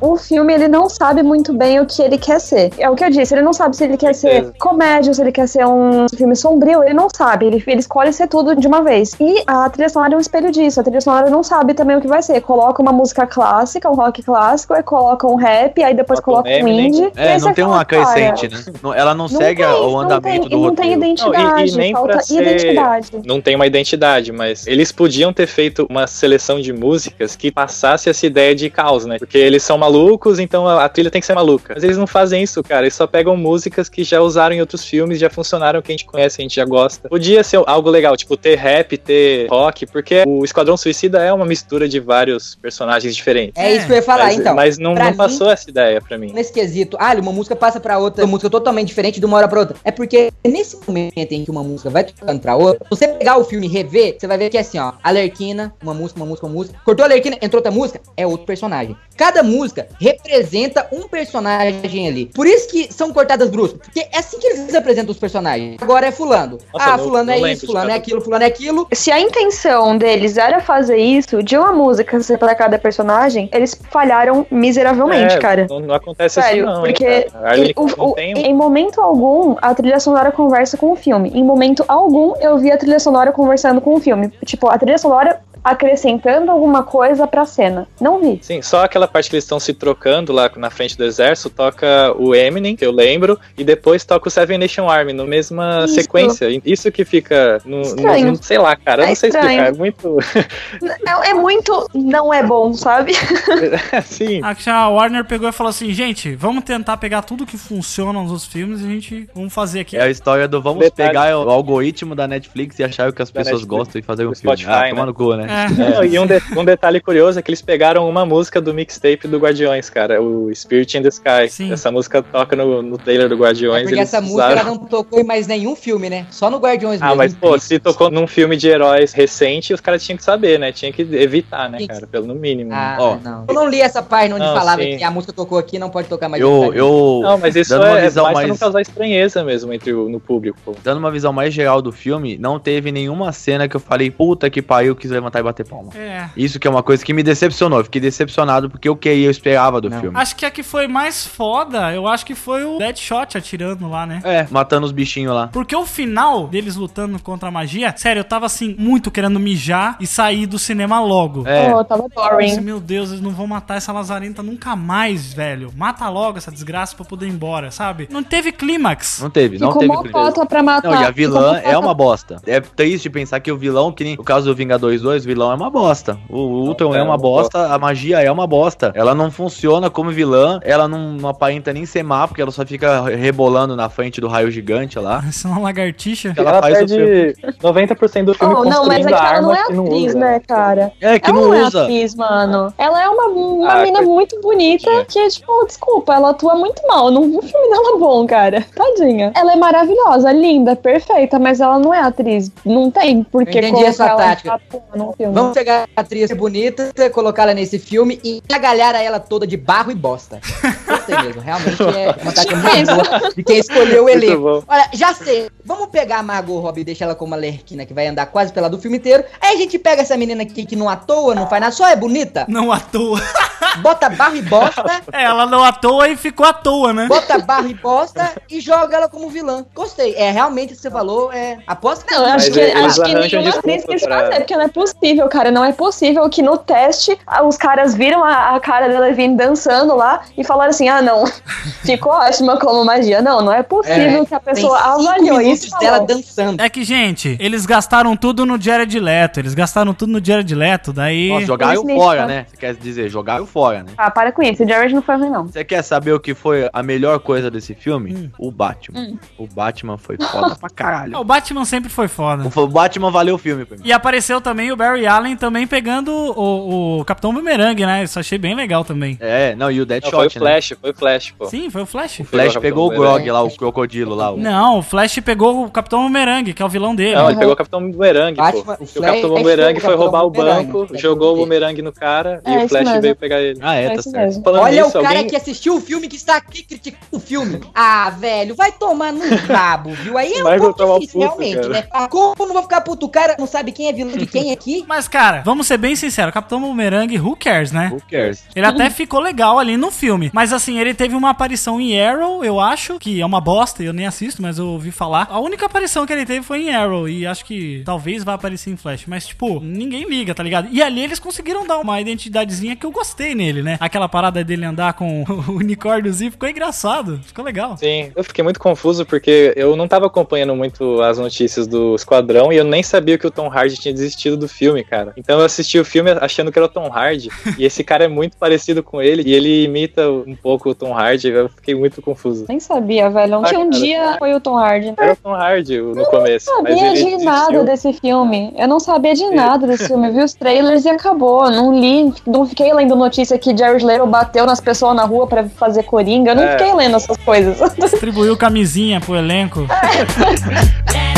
Speaker 7: O filme, ele não sabe muito bem o que ele quer ser. É o que eu disse, ele não sabe se ele quer ser comédia, se ele quer ser um filme sombrio, ele não sabe. Ele, ele escolhe ser tudo de uma vez. E a trilha sonora é um espelho disso. A trilha sonora não sabe também o que vai ser. Coloca uma música clássica, um rock clássico, aí coloca um rap, aí depois
Speaker 5: um
Speaker 7: coloca um
Speaker 5: Eminem.
Speaker 7: indie. e
Speaker 4: É, não tem
Speaker 7: fala,
Speaker 4: uma crescente, né? Não- Ela não,
Speaker 7: Não
Speaker 4: segue
Speaker 7: tem,
Speaker 4: o
Speaker 7: não
Speaker 4: andamento
Speaker 7: tem,
Speaker 4: do
Speaker 7: e não tem
Speaker 4: roteiro.
Speaker 7: identidade,
Speaker 5: Não, e- e
Speaker 7: falta
Speaker 5: ser-
Speaker 7: identidade.
Speaker 5: Não tem uma identidade, mas eles podiam ter feito uma seleção de músicas que passasse essa ideia de caos, né? Porque eles são malucos, então a, a trilha tem que ser maluca. Mas eles não fazem isso, cara. Eles só pegam músicas que já usaram em outros filmes, já funcionaram, que a gente conhece, a gente já gosta. Podia ser algo legal, tipo ter rap, ter rock, porque o Esquadrão Suicida é uma mistura de vários personagens diferentes.
Speaker 6: É isso que eu ia falar,
Speaker 5: mas,
Speaker 6: então.
Speaker 5: mas não, não
Speaker 6: mim,
Speaker 5: passou essa ideia pra mim.
Speaker 6: Nesse quesito, ah, uma música passa pra outra, uma música totalmente diferente de uma hora pra outra. É porque nesse momento em que uma música vai tocando pra outra, você pegar o filme e rever, você vai ver que é assim, ó, Alerquina, uma música, uma música, uma música. Cortou a Alerquina, entrou outra música, é outro personagem. Cada música representa um personagem ali. Por isso que são cortadas bruscas, porque é assim que eles apresentam os personagens. Agora é fulano.
Speaker 5: Nossa,
Speaker 6: ah,
Speaker 5: não-
Speaker 6: fulano
Speaker 5: não
Speaker 6: é isso, fulano é aquilo, fulano é aquilo.
Speaker 7: Se a intenção deles era fazer isso, de uma música ser pra cada personagem, eles falharam miseravelmente,
Speaker 5: É,
Speaker 7: cara.
Speaker 5: Não, não acontece
Speaker 7: Sério,
Speaker 5: assim, não.
Speaker 7: porque o-
Speaker 5: não
Speaker 7: o-
Speaker 5: tem
Speaker 7: em momento algum a trilha sonora conversa com o filme. Em momento algum eu vi a trilha sonora conversando com o filme. Tipo, a trilha sonora acrescentando alguma coisa pra cena. Não vi.
Speaker 5: Sim, só aquela parte que eles estão se trocando lá na frente do exército, toca o Eminem, que eu lembro, e depois toca o Seven Nation Army, na mesma
Speaker 7: Isso.
Speaker 5: sequência. Isso que fica no, no- no- sei lá, cara, eu
Speaker 7: É
Speaker 5: não sei
Speaker 7: estranho.
Speaker 5: explicar, é muito
Speaker 7: É, é muito. Não é bom, sabe?
Speaker 5: assim.
Speaker 3: A Warner pegou e falou assim, gente, vamos tentar pegar tudo que funciona nos filmes e a gente vamos fazer aqui.
Speaker 4: É a história do vamos
Speaker 5: Detalhe.
Speaker 4: pegar o algoritmo da Netflix e achar o que as
Speaker 5: Da
Speaker 4: pessoas
Speaker 5: Netflix,
Speaker 4: gostam e fazer um
Speaker 5: do
Speaker 4: filme.
Speaker 5: Spotify,
Speaker 4: ah, toma
Speaker 5: né?
Speaker 4: no cu, né?
Speaker 5: É, e um, de- um detalhe curioso é que eles pegaram uma música do mixtape do Guardiões, cara, o Spirit in the Sky.
Speaker 3: Sim.
Speaker 5: Essa música toca no, no trailer do Guardiões.
Speaker 6: É porque essa música
Speaker 5: usaram-
Speaker 6: não tocou em mais nenhum filme, né? Só no Guardiões
Speaker 5: Ah, mas pô, se tocou num filme de heróis recente, os caras tinham que saber, né? Tinha que evitar, né, cara? Pelo no mínimo.
Speaker 6: Ah,
Speaker 4: Ó.
Speaker 6: não. Eu não li essa página onde
Speaker 5: Não,
Speaker 6: falava
Speaker 5: sim.
Speaker 6: que a música tocou aqui não pode tocar mais.
Speaker 4: Eu, eu
Speaker 5: Não, mas isso
Speaker 4: dando uma
Speaker 5: é
Speaker 4: visão
Speaker 5: mais pra
Speaker 4: mais,
Speaker 5: não causar estranheza mesmo entre o, no público. pô.
Speaker 4: dando uma visão mais geral do filme, não teve nenhuma cena que eu falei, puta que pariu, eu quis levantar e bater palma.
Speaker 3: É.
Speaker 4: Isso que é uma coisa que me decepcionou. Eu fiquei decepcionado porque o que eu esperava do
Speaker 6: Não.
Speaker 4: filme.
Speaker 3: Acho que a que foi mais foda, eu acho que foi o Deadshot atirando lá, né?
Speaker 4: É, matando os bichinhos lá.
Speaker 3: Porque o final deles lutando contra a magia, sério, eu tava assim, muito querendo mijar e sair do cinema logo.
Speaker 4: É,
Speaker 7: Oh, tava
Speaker 3: Nossa,
Speaker 7: boring.
Speaker 3: meu Deus, eles não vão matar essa lazarenta nunca mais, velho. Mata logo essa desgraça pra eu poder ir embora, sabe? Não teve clímax.
Speaker 4: não teve, não
Speaker 7: Ficou
Speaker 4: teve
Speaker 7: cota pra matar.
Speaker 4: Não, e a vilã é uma bosta. É triste pensar que o vilão, que nem o caso do Vingadores 2, o vilão é uma bosta. O Ultron
Speaker 5: é
Speaker 4: é uma
Speaker 5: uma
Speaker 4: bosta, a magia é uma bosta. Ela não funciona como vilã, ela não, não aparenta nem ser má, porque ela só fica rebolando na frente do raio gigante lá.
Speaker 3: Isso é uma lagartixa.
Speaker 4: Ela
Speaker 5: Ela,
Speaker 4: faz o
Speaker 5: perde 90% do filme
Speaker 7: Oh, não, mas é que
Speaker 5: a
Speaker 7: ela não é atriz,
Speaker 5: usa.
Speaker 7: né, cara?
Speaker 4: É, que
Speaker 7: ela
Speaker 4: não
Speaker 7: não é
Speaker 4: usa.
Speaker 7: atriz, mano. Ela é uma, uma
Speaker 5: Ah,
Speaker 7: mina muito bonita que, tipo, desculpa, ela atua muito mal. Não vi o filme dela bom, cara. Tadinha. Ela é maravilhosa, linda, perfeita, mas ela não é atriz. Não tem por que
Speaker 6: Eu entendi essa
Speaker 7: ela
Speaker 6: tática.
Speaker 7: atuar num filme.
Speaker 6: Vamos pegar a atriz bonita, colocá-la nesse filme e agalhar ela toda de barro e bosta. Gostei mesmo, realmente é uma tática muito boa de quem escolheu o elenco. Olha, já sei, vamos pegar a Margot Robbie e deixar ela como uma lerquina que vai andar quase pela do filme inteiro. Aí a gente pega essa menina aqui que não atua, não faz nada, só é bonita,
Speaker 3: Não à toa.
Speaker 6: bota barro e bosta,
Speaker 3: É, ela não à toa e ficou à toa, né?
Speaker 6: bota barro e bosta e joga ela como vilã. Gostei, é realmente o que você falou, é... Aposto que
Speaker 7: Não, eu acho que, acho que
Speaker 5: arranjam
Speaker 7: nenhuma atriz quis fazer, porque não é possível, cara. Não é possível que no teste os caras viram a, a cara da Levine dançando lá e falaram assim: ah, não, ficou ótima como magia. Não, não é possível
Speaker 6: É,
Speaker 7: que a pessoa avaliou isso.
Speaker 6: dela
Speaker 7: falou.
Speaker 6: dançando.
Speaker 3: É que, gente, eles gastaram tudo no Jared Leto. Eles gastaram tudo no Jared Leto. Daí.
Speaker 4: Nossa, jogaram fora, né? Você quer dizer, jogaram fora, né?
Speaker 7: Ah, para com isso. O Jared não foi ruim, não.
Speaker 4: Você quer saber o que foi a melhor coisa desse filme?
Speaker 3: Hum.
Speaker 4: O Batman.
Speaker 7: Hum.
Speaker 4: O Batman foi foda pra caralho.
Speaker 3: O Batman sempre foi foda.
Speaker 4: O Batman valeu o filme pra mim.
Speaker 3: E apareceu também o Barry Allen também pegando o, o Capitão Boomerang, né? Isso achei bem legal também.
Speaker 4: É, não, e o
Speaker 5: Não,
Speaker 4: Deadshot,
Speaker 5: foi o
Speaker 4: né?
Speaker 5: Flash, foi o Flash, pô.
Speaker 3: Sim, foi o Flash.
Speaker 4: O Flash
Speaker 5: Pegou o
Speaker 4: pegou o Grog lá, o crocodilo lá. o-
Speaker 3: Não, o Flash pegou o Capitão Boomerang, que é o vilão dele.
Speaker 5: Não, ele pegou o Capitão Boomerang,
Speaker 6: Batman-
Speaker 5: pô.
Speaker 6: o
Speaker 5: o Capitão
Speaker 6: o
Speaker 5: foi roubar o banco,
Speaker 6: né?
Speaker 5: jogou o Boomerang no cara
Speaker 7: É,
Speaker 5: e o
Speaker 7: isso
Speaker 5: Flash
Speaker 7: mesmo.
Speaker 5: veio pegar ele.
Speaker 4: Ah, é,
Speaker 7: É
Speaker 4: tá
Speaker 7: isso
Speaker 4: certo.
Speaker 6: Olha
Speaker 5: nisso,
Speaker 6: o cara
Speaker 5: alguém...
Speaker 6: que assistiu o filme que está aqui criticando o filme. Ah, velho, vai tomar no rabo, viu? Aí é um pouco difícil,
Speaker 5: puto,
Speaker 6: realmente,
Speaker 5: cara.
Speaker 6: né? Ah, Como eu não vou ficar puto? O cara não sabe quem é vilão de quem aqui?
Speaker 3: Mas, cara, vamos ser bem sinceros, Capitão Boomerang, who cares, né?
Speaker 4: Who cares?
Speaker 3: Ele até ficou legal ali no filme. Mas assim, ele teve uma aparição em Arrow, eu acho, que é uma bosta, eu nem assisto, mas eu ouvi falar. A única aparição que ele teve foi em Arrow, e acho que talvez vá aparecer em Flash. Mas, tipo, ninguém liga, tá ligado? E ali eles conseguiram dar uma identidadezinha que eu gostei nele, né? Aquela parada dele andar com o unicórniozinho ficou engraçado, ficou legal.
Speaker 5: Sim, eu fiquei muito confuso porque eu não tava acompanhando muito as notícias do Esquadrão e eu nem sabia que o Tom Hardy tinha desistido do filme, cara. Então eu assisti o filme achando que era o Tom Hardy e esse cara é muito parecido com ele e ele imita um pouco o Tom Hardy. Eu fiquei muito confuso.
Speaker 7: Nem sabia, velho. Ontem
Speaker 5: Ah,
Speaker 7: um
Speaker 5: cara,
Speaker 7: dia foi o Tom Hardy.
Speaker 5: Era o Tom Hardy no começo.
Speaker 7: Eu não
Speaker 5: mas
Speaker 7: sabia
Speaker 5: ele
Speaker 7: de
Speaker 5: desistiu.
Speaker 7: nada desse filme. Eu não sabia de nada desse filme. Eu vi os trailers e acabou. Não li, não fiquei lendo notícia que Jared Leto bateu nas pessoas na rua pra fazer coringa. Eu não
Speaker 5: É.
Speaker 7: fiquei lendo essas coisas.
Speaker 3: Distribuiu camisinha pro elenco. Vamos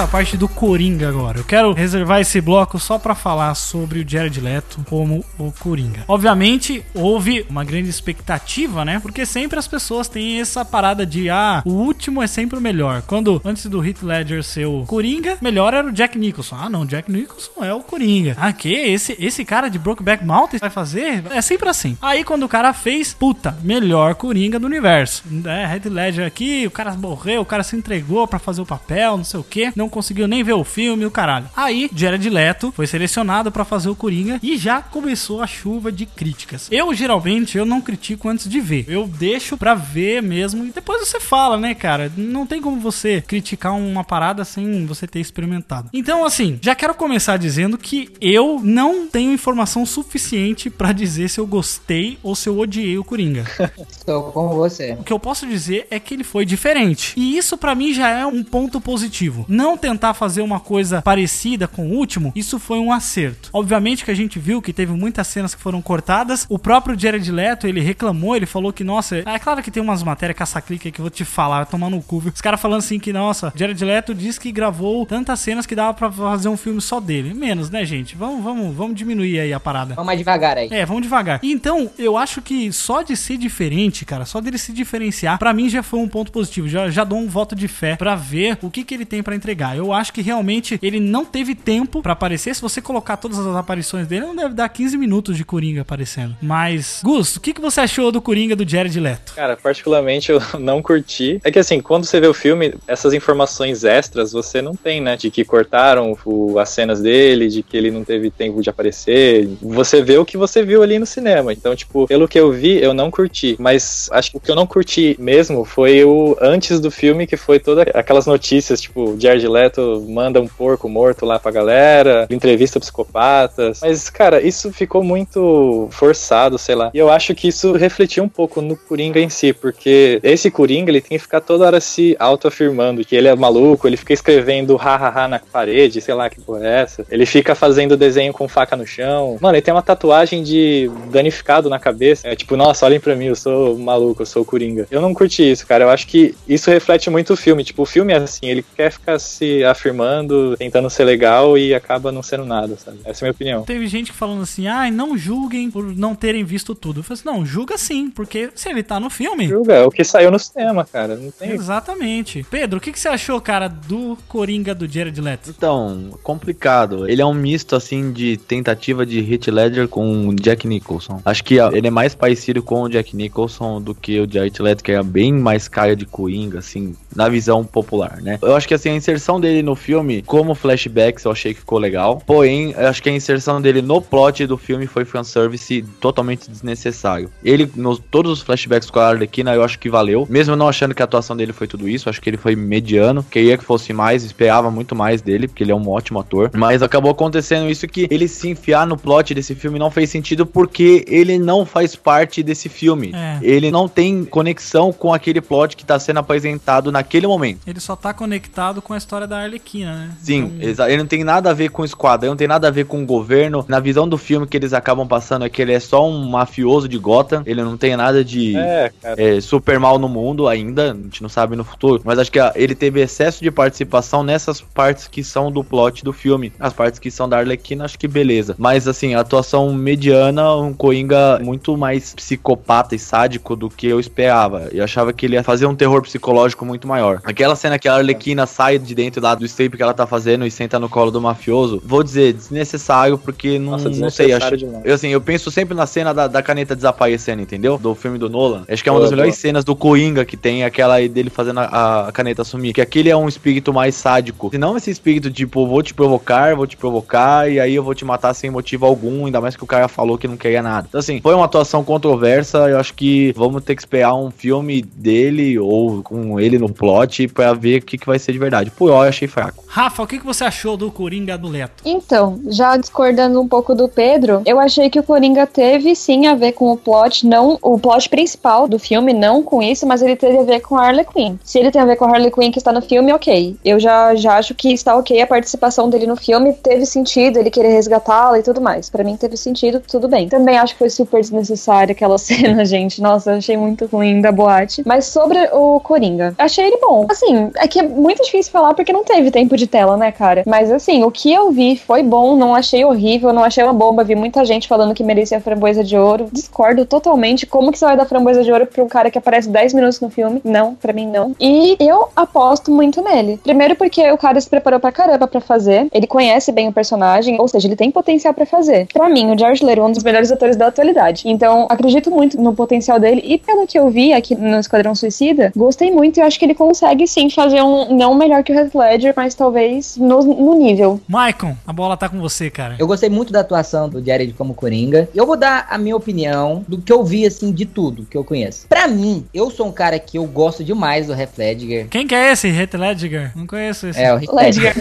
Speaker 3: nessa parte do Coringa agora. Eu quero reservar esse bloco só pra falar sobre o Jared Leto como o Coringa. Obviamente, houve uma grande expectativa, né? Porque sempre as pessoas têm essa parada de ah, o último é sempre o melhor. Quando antes do Heath Ledger ser o Coringa, melhor era o Jack Nicholson. Ah, não, Jack Nicholson é o Coringa. Ah, que esse esse cara de Brokeback Mountain vai fazer? É sempre assim. Aí quando o cara fez, puta, melhor Coringa do universo. É, Heath Ledger aqui, o cara morreu, o cara se entregou pra fazer o papel, não sei o que, não conseguiu nem ver o filme, o caralho. Aí, Jared Leto foi selecionado pra fazer o Coringa e já começou a chuva de críticas. Eu, geralmente, eu não critico antes de ver. Eu deixo pra ver mesmo e depois você fala, né, cara? Não tem como você criticar uma parada sem você ter experimentado. Então, assim, já quero começar dizendo que eu não tenho informação suficiente pra dizer se eu gostei ou se eu odiei o Coringa.
Speaker 6: Estou com você.
Speaker 3: O que eu posso dizer é que ele foi diferente. E isso pra mim já é um ponto positivo. Não tentar fazer uma coisa parecida com o último, isso foi um acerto. Obviamente que a gente viu que teve muitas cenas que foram cortadas. O próprio Jared Leto, ele reclamou, ele falou que, nossa, é claro que tem umas matérias caça-clique que eu vou te falar, vai tomar no cu. viu? Os caras falando assim que, nossa, Jared Leto diz que gravou tantas cenas que dava pra fazer um filme só dele. Menos, né, gente? Vamos, vamos, vamos diminuir aí a parada.
Speaker 6: Vamos mais devagar aí.
Speaker 3: É, vamos devagar. Então, eu acho que só de ser diferente, cara, só dele se diferenciar, pra mim já foi um ponto positivo. Já, já dou um voto de fé pra ver o que, que ele tem pra entregar. Eu acho que realmente ele não teve tempo pra aparecer. Se você colocar todas as aparições dele, não deve dar 15 minutos de Coringa aparecendo. Mas, Gus, o que, que você achou do Coringa do Jared Leto?
Speaker 5: Cara, particularmente eu não curti. É que assim, quando você vê o filme, essas informações extras você não tem, né? De que cortaram o- as cenas dele, de que ele não teve tempo de aparecer. Você vê o que você viu ali no cinema. Então, tipo, pelo que eu vi, eu não curti. Mas acho que o que eu não curti mesmo foi o antes do filme, que foi todas aquelas notícias, tipo, Jared Leto manda um porco morto lá pra galera, entrevista psicopatas. Mas, cara, isso ficou muito forçado, sei lá. E eu acho que isso refletiu um pouco no Coringa em si, porque esse Coringa, ele tem que ficar toda hora se autoafirmando que ele é maluco, ele fica escrevendo hahaha na parede, sei lá que porra é essa. Ele fica fazendo desenho com faca no chão. Mano, ele tem uma tatuagem de danificado na cabeça. É tipo, nossa, olhem pra mim, eu sou maluco, eu sou Coringa. Eu não curti isso, cara. Eu acho que isso reflete muito o filme. Tipo, o filme é assim, ele quer ficar se afirmando, tentando ser legal e acaba não sendo nada, sabe? Essa é a minha opinião.
Speaker 3: Teve gente falando assim, ai, não julguem por não terem visto tudo. Eu falei assim, não, julga sim, porque se ele tá no filme.
Speaker 5: Julga, é o que saiu no cinema, cara. Não tem.
Speaker 3: Exatamente. Pedro, o que, que você achou, cara, do Coringa do Jared Leto?
Speaker 4: Então, complicado. Ele é um misto, assim, de tentativa de Heath Ledger com o Jack Nicholson. Acho que ele é mais parecido com o Jack Nicholson do que o Jared Leto, que é bem mais cara de Coringa, assim, na visão popular, né? Eu acho que, assim, a inserção dele no filme, como flashbacks, eu achei que ficou legal. Porém, eu acho que a inserção dele no plot do filme foi fanservice totalmente desnecessário. Ele, nos todos os flashbacks com a Arlequina, eu acho que valeu. Mesmo não achando que a atuação dele foi tudo isso, acho que ele foi mediano. Queria que fosse mais, esperava muito mais dele, porque ele é um ótimo ator. Mas acabou acontecendo isso que ele se enfiar no plot desse filme não fez sentido porque ele não faz parte desse filme.
Speaker 3: É.
Speaker 4: Ele não tem conexão com aquele plot que tá sendo apresentado naquele momento.
Speaker 3: Ele só tá conectado com a história da Arlequina, né?
Speaker 4: Sim,
Speaker 3: Então,
Speaker 4: ele não tem nada a ver com o esquadrão, não tem nada a ver com o governo. Na visão do filme que eles acabam passando é que ele é só um mafioso de Gotham, ele não tem nada de
Speaker 5: É,
Speaker 4: é, super mal no mundo ainda, a gente não sabe no futuro. Mas acho que ah, ele teve excesso de participação nessas partes que são do plot do filme. As partes que são da Arlequina, acho que beleza. Mas assim, a atuação mediana, um Coringa muito mais psicopata e sádico do que eu esperava. Eu achava que ele ia fazer um terror psicológico muito maior. Aquela cena que a Arlequina sai de dentro lá do strip que ela tá fazendo e senta no colo do mafioso, vou dizer, desnecessário, porque não,
Speaker 5: Nossa,
Speaker 4: não sei, acho,
Speaker 5: demais.
Speaker 4: eu, assim, eu penso sempre na cena da, da caneta desaparecendo, entendeu? Do filme do Nolan. Acho que é uma
Speaker 5: Boa,
Speaker 4: das melhores
Speaker 5: boa.
Speaker 4: cenas do Coringa que tem, aquela aí dele fazendo a, a caneta sumir. Que aquele é um espírito mais sádico. Se não esse espírito, tipo, vou te provocar, vou te provocar, e aí eu vou te matar sem motivo algum, ainda mais que o cara falou que não queria nada. Então, assim, foi uma atuação controversa. Eu acho que vamos ter que esperar um filme dele ou com ele no plot pra ver o que, que vai ser de verdade. Por eu achei fraco.
Speaker 3: Rafa, o que, você achou do Coringa do Leto?
Speaker 7: Então, já discordando um pouco do Pedro, eu achei que o Coringa teve sim a ver com o plot, não o plot principal do filme, não com isso, mas ele teve a ver com a Harley Quinn. Se ele tem a ver com a Harley Quinn que está no filme, ok. Eu já, já acho que está ok a participação dele no filme, teve sentido ele querer resgatá-la e tudo mais. Pra mim teve sentido, tudo bem. Também acho que foi super desnecessária aquela cena, gente. Nossa, achei muito ruim da boate. Mas sobre o Coringa, achei ele bom. Assim, é que é muito difícil falar porque não teve tempo de tela, né, cara? Mas assim, o que eu vi foi bom, não achei horrível, não achei uma bomba. Vi muita gente falando que merecia a framboesa de ouro. Discordo totalmente. Como que você vai dar framboesa de ouro pra um cara que aparece 10 minutos no filme? Não, pra mim não. E eu aposto muito nele. Primeiro porque o cara se preparou pra caramba pra fazer. Ele conhece bem o personagem, ou seja, ele tem potencial pra fazer. Pra mim, o George Leto é um dos melhores atores da atualidade. Então, acredito muito no potencial dele. E pelo que eu vi aqui no Esquadrão Suicida, gostei muito e acho que ele consegue sim fazer um não melhor que o Heath Ledger, mas talvez no, no nível.
Speaker 3: Maicon, a bola tá com você, cara.
Speaker 6: Eu gostei muito da atuação do Jared como Coringa. Eu vou dar a minha opinião do que eu vi, assim, de tudo que eu conheço. Pra mim, eu sou um cara que eu gosto demais do Heath Ledger.
Speaker 3: Quem que é esse? Heath Ledger? Não conheço esse.
Speaker 6: É, o Heath Ledger.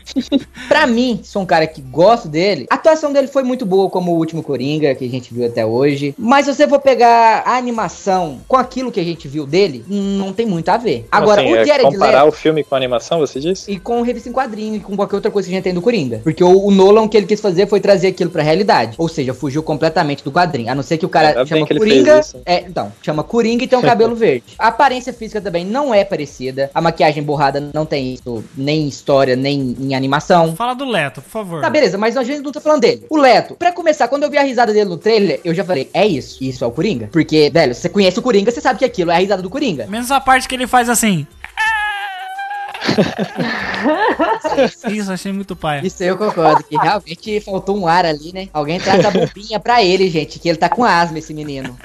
Speaker 6: pra mim, sou um cara que gosto dele. A atuação dele foi muito boa, como o último Coringa que a gente viu até hoje. Mas se você for pegar a animação com aquilo que a gente viu dele, não tem muito a ver. Agora,
Speaker 5: Assim,
Speaker 6: o
Speaker 5: é
Speaker 6: Jared
Speaker 5: comparar
Speaker 6: Leto
Speaker 5: o filme com a animação, você disse?
Speaker 6: e com revista em quadrinho e com qualquer outra coisa que a gente tem do Coringa. Porque o, o Nolan, o que ele quis fazer foi trazer aquilo pra realidade. Ou seja, fugiu completamente do quadrinho. A não ser que o cara
Speaker 5: bem
Speaker 6: chama Coringa. É, então, chama Coringa e tem um cabelo verde. A aparência física também não é parecida. A maquiagem borrada não tem isso, nem em história, nem em animação.
Speaker 3: Fala do Leto, por favor.
Speaker 6: Tá, beleza, mas a gente não tá falando dele. O Leto, pra começar, quando eu vi a risada dele no trailer, eu já falei, é isso, isso é o Coringa. Porque, velho, você conhece o Coringa, você sabe que aquilo é a risada do Coringa.
Speaker 3: Menos a parte que ele faz assim. Isso, achei muito pai.
Speaker 6: Isso eu concordo, que realmente faltou um ar ali, né? Alguém traz a bombinha pra ele, gente, que ele tá com asma, esse menino.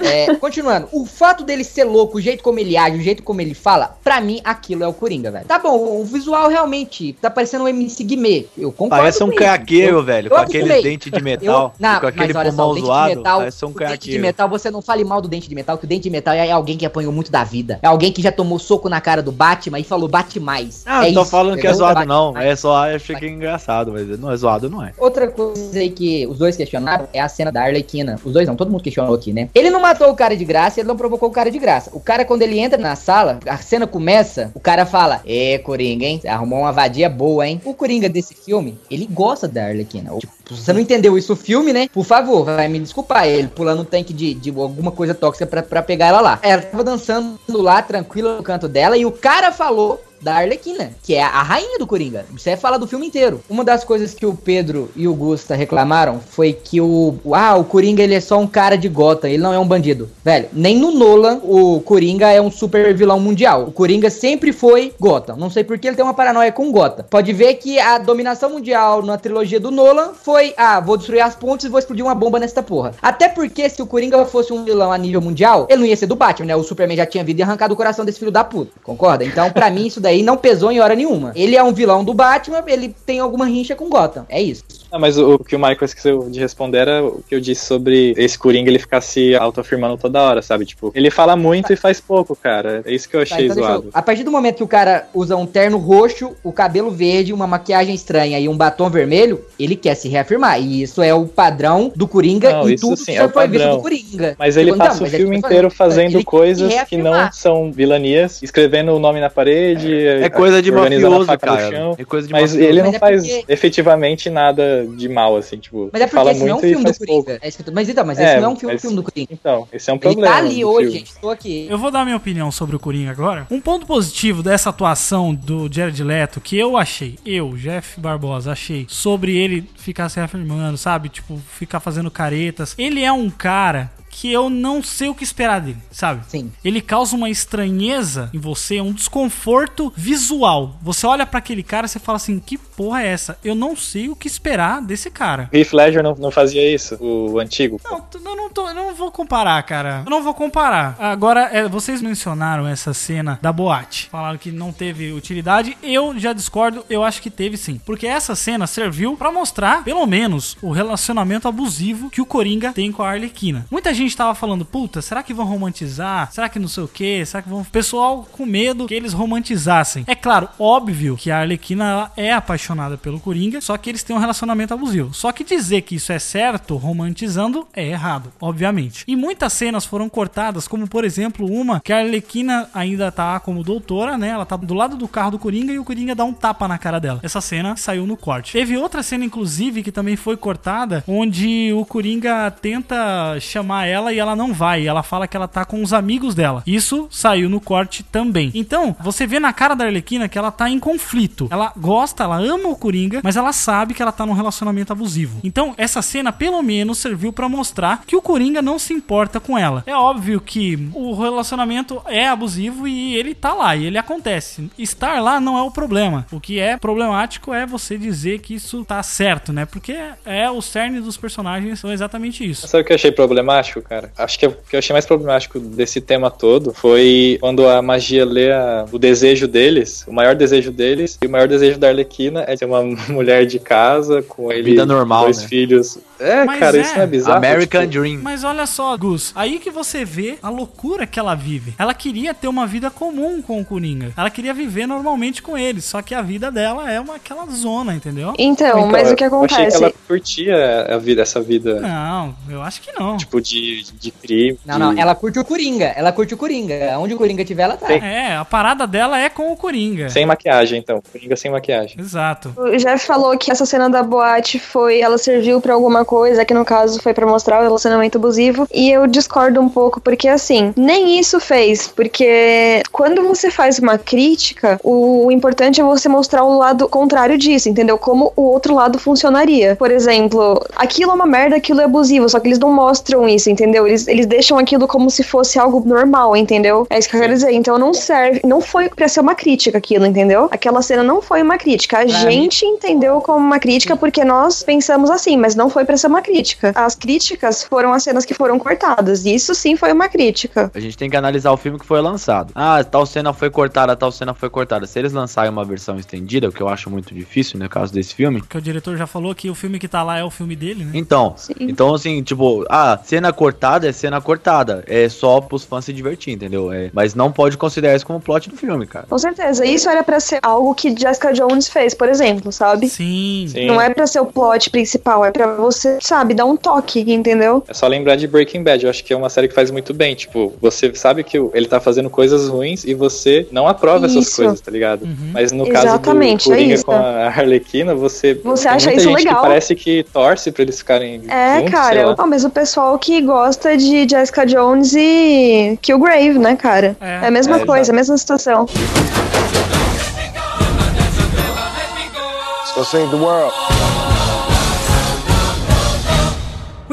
Speaker 6: É, continuando, o fato dele ser louco, o jeito como ele age, o jeito como ele fala, pra mim, aquilo é o Coringa, velho. Tá bom, o visual realmente tá parecendo um MC Guimê. Eu concordo
Speaker 4: Parece um craqueiro,
Speaker 6: Eu-
Speaker 4: velho,
Speaker 6: eu
Speaker 4: com aquele dente de
Speaker 6: Eu-
Speaker 4: metal,
Speaker 6: não,
Speaker 4: com aquele
Speaker 6: mas olha
Speaker 4: pulmão
Speaker 6: o dente de
Speaker 4: zoado,
Speaker 6: metal,
Speaker 4: parece um
Speaker 6: o dente de
Speaker 4: craqueiro.
Speaker 6: metal, você não fale mal do dente de metal, que o dente de metal é alguém que apanhou muito da vida. É alguém que já tomou soco na cara do Batman e falou bate mais.
Speaker 4: Não,
Speaker 6: é
Speaker 4: não tô
Speaker 6: isso,
Speaker 4: falando que é zoado, não.
Speaker 6: mais.
Speaker 4: É só, eu achei que é engraçado, mas não é zoado, não é.
Speaker 6: Outra coisa aí que os dois questionaram é a cena da Arlequina. Os dois não, todo mundo questionou aqui, né? Ele não matou o cara de graça, ele não provocou o cara de graça. O cara, quando ele entra na sala, a cena começa, o cara fala: Ê, Coringa, hein? Você arrumou uma vadia boa, hein? O Coringa desse filme, ele gosta da Arlequina. Tipo, você não entendeu isso no filme, né? Por favor, vai me desculpar. Ele pulando um tanque de, de alguma coisa tóxica pra, pra pegar ela lá. Ela tava dançando lá, tranquila no canto dela, e o cara falou da Arlequina, que é a rainha do Coringa. Isso é falar do filme inteiro. Uma das coisas que o Pedro e o Gusta reclamaram foi que o. Ah, o Coringa ele é só um cara de gota, ele não é um bandido. Velho, nem no Nolan o Coringa é um super vilão mundial. O Coringa sempre foi Gotham. Não sei por que ele tem uma paranoia com Gotham. Pode ver que a dominação mundial na trilogia do Nolan foi: ah, vou destruir as pontes e vou explodir uma bomba nesta porra. Até porque se o Coringa fosse um vilão a nível mundial, ele não ia ser do Batman, né? O Superman já tinha vindo e arrancado o coração desse filho da puta. Concorda? Então, pra mim, isso daí não pesou em hora nenhuma. Ele é um vilão do Batman, ele tem alguma rincha com Gotham. É isso.
Speaker 5: Ah, mas o, o que o Michael esqueceu de responder era o que eu disse sobre esse Coringa ele ficar se autoafirmando toda hora, sabe? Tipo, ele fala muito e faz pouco, cara. É isso que eu
Speaker 6: Tá,
Speaker 5: achei
Speaker 6: então deixa eu-
Speaker 5: zoado.
Speaker 6: A partir do momento que o cara usa um terno roxo, o cabelo verde, uma maquiagem estranha e um batom vermelho, ele quer se reafirmar. E isso é o padrão do Coringa
Speaker 5: Não,
Speaker 6: em
Speaker 5: isso
Speaker 6: tudo
Speaker 5: sim,
Speaker 6: que
Speaker 5: é
Speaker 6: já
Speaker 5: o
Speaker 6: foi visto do Coringa.
Speaker 5: Mas ele
Speaker 6: Tipo, então,
Speaker 5: passa o
Speaker 6: mas é
Speaker 5: filme inteiro fazendo
Speaker 6: Ele
Speaker 5: coisas que não são vilanias, escrevendo o nome na parede.
Speaker 4: É coisa de
Speaker 5: organizando a
Speaker 4: mafioso, cara.
Speaker 5: chão.
Speaker 4: É coisa de
Speaker 5: Mas
Speaker 4: mafioso.
Speaker 5: ele
Speaker 6: Mas
Speaker 5: não
Speaker 6: é
Speaker 5: faz
Speaker 6: porque-
Speaker 5: efetivamente nada de mal, assim, tipo,
Speaker 6: Mas é porque
Speaker 5: fala
Speaker 6: esse não é um
Speaker 5: muito
Speaker 6: filme do. Coringa. É tô- Mas então, mas
Speaker 5: É,
Speaker 6: esse não é um filme,
Speaker 5: mas-
Speaker 6: filme do Coringa.
Speaker 5: Então, esse é um
Speaker 6: Ele
Speaker 5: problema.
Speaker 6: tá ali hoje,
Speaker 5: filme.
Speaker 6: gente. Estou aqui.
Speaker 3: Eu vou dar minha opinião sobre o Coringa agora. Um ponto positivo dessa atuação do Jared Leto que eu achei, eu, Jeff Barbosa, achei, sobre ele ficar se reafirmando, sabe? Tipo, ficar fazendo caretas. Ele é um cara que eu não sei o que esperar dele, sabe?
Speaker 6: Sim.
Speaker 3: Ele causa uma estranheza em você, um desconforto visual. Você olha pra aquele cara e você fala assim: que porra é essa? Eu não sei o que esperar desse cara.
Speaker 5: Heath Ledger não, não fazia isso, o antigo.
Speaker 3: Não, eu não, tô, eu não vou comparar, cara. Eu não vou comparar. Agora, é, vocês mencionaram essa cena da boate. Falaram que não teve utilidade. Eu já discordo. Eu acho que teve sim. Porque essa cena serviu pra mostrar, pelo menos, o relacionamento abusivo que o Coringa tem com a Arlequina. Muita gente tava falando, puta, será que vão romantizar? Será que não sei o que? Será que vão. Pessoal com medo que eles romantizassem. É claro, óbvio que a Arlequina é apaixonada pelo Coringa, só que eles têm um relacionamento abusivo. Só que dizer que isso é certo, romantizando, é errado, obviamente. E muitas cenas foram cortadas, como por exemplo uma que a Arlequina ainda tá como doutora, né? Ela tá do lado do carro do Coringa e o Coringa dá um tapa na cara dela. Essa cena saiu no corte. Teve outra cena, inclusive, que também foi cortada, onde o Coringa tenta chamar ela ela e ela não vai. Ela fala que ela tá com os amigos dela. Isso saiu no corte também. Então, você vê na cara da Arlequina que ela tá em conflito. Ela gosta, ela ama o Coringa, mas ela sabe que ela tá num relacionamento abusivo. Então, essa cena pelo menos serviu pra mostrar que o Coringa não se importa com ela. É óbvio que o relacionamento é abusivo e ele tá lá, e ele acontece. Estar lá não é o problema. O que é problemático é você dizer que isso tá certo, né? Porque é o cerne dos personagens são exatamente isso.
Speaker 5: Sabe o que eu achei problemático, cara? Acho que o que eu achei mais problemático desse tema todo foi quando a magia lê a- o desejo deles, o maior desejo deles, e o maior desejo da Arlequina é ser uma mulher de casa com ele
Speaker 4: Vida normal,
Speaker 5: dois
Speaker 4: né?
Speaker 5: filhos. É,
Speaker 3: Mas
Speaker 5: cara,
Speaker 3: é.
Speaker 5: isso não é bizarro.
Speaker 4: American
Speaker 5: tipo,
Speaker 4: Dream.
Speaker 3: Mas olha só, Gus, aí que você vê a loucura que ela vive. Ela queria ter uma vida comum com o Coringa. Ela queria viver normalmente com ele, só que a vida dela é uma aquela zona, entendeu?
Speaker 7: Então, mas o que
Speaker 5: eu achei que
Speaker 7: acontece?
Speaker 5: ela curtia a vida, essa vida,
Speaker 3: Não, eu acho que não.
Speaker 5: tipo, de, de crime.
Speaker 6: Não, não, ela curte o Coringa. Ela curte o Coringa. Onde o Coringa tiver, ela tá.
Speaker 5: Sim.
Speaker 3: É, a parada dela é com o Coringa.
Speaker 5: Sem maquiagem, então. Coringa sem maquiagem.
Speaker 3: Exato.
Speaker 7: O Jeff falou que essa cena da boate foi, ela serviu pra alguma coisa, que no caso foi pra mostrar o relacionamento abusivo, e eu discordo um pouco porque assim, nem isso fez, porque quando você faz uma crítica, o, o importante é você mostrar o lado contrário disso, entendeu? Como o outro lado funcionaria. Por exemplo, aquilo é uma merda, aquilo é abusivo, só que eles não mostram isso, entendeu? Eles, eles deixam aquilo como se fosse algo normal, entendeu? É isso que eu quero dizer. Então não serve, não foi pra ser uma crítica aquilo, entendeu? Aquela cena não foi uma crítica. A
Speaker 6: Pra
Speaker 7: gente entendeu como uma crítica porque nós pensamos assim, mas não foi pra ser uma crítica. As críticas foram as cenas que foram cortadas. E isso sim foi uma crítica.
Speaker 4: A gente tem que analisar o filme que foi lançado. Ah, tal cena foi cortada, tal cena foi cortada. Se eles lançarem uma versão estendida, o que eu acho muito difícil no caso desse filme.
Speaker 3: Porque o diretor já falou que o filme que tá lá é o filme dele, né?
Speaker 4: Então,
Speaker 7: Sim.
Speaker 4: então assim, tipo, ah, cena cortada é cena cortada. É só pros fãs se divertir, entendeu? É, mas não pode considerar isso como plot do filme, cara.
Speaker 7: Com certeza. Isso era pra ser algo que Jessica Jones fez, por exemplo, sabe?
Speaker 3: Sim.
Speaker 5: Sim.
Speaker 7: Não é pra ser o plot principal, é pra você, sabe, dar um toque, entendeu?
Speaker 5: É só lembrar de Breaking Bad. Eu acho que é uma série que faz muito bem. Tipo, você sabe que ele tá fazendo coisas ruins e você não aprova essas
Speaker 7: Isso.
Speaker 5: coisas, tá ligado?
Speaker 3: Uhum.
Speaker 5: Mas no caso
Speaker 7: Exatamente,
Speaker 5: do
Speaker 7: é
Speaker 5: Coringa
Speaker 7: isso.
Speaker 5: com a Arlequina, você.
Speaker 7: Você acha
Speaker 5: muita
Speaker 7: isso
Speaker 5: gente
Speaker 7: legal.
Speaker 5: Que parece que torce pra eles ficarem.
Speaker 7: É,
Speaker 5: juntos, sei
Speaker 7: cara.
Speaker 5: lá.
Speaker 7: Ó, mas o pessoal que gosta de Jessica Jones e Killgrave, né, cara?
Speaker 3: É.
Speaker 7: É, a mesma
Speaker 5: É,
Speaker 7: coisa,
Speaker 5: exato.
Speaker 7: a mesma situação.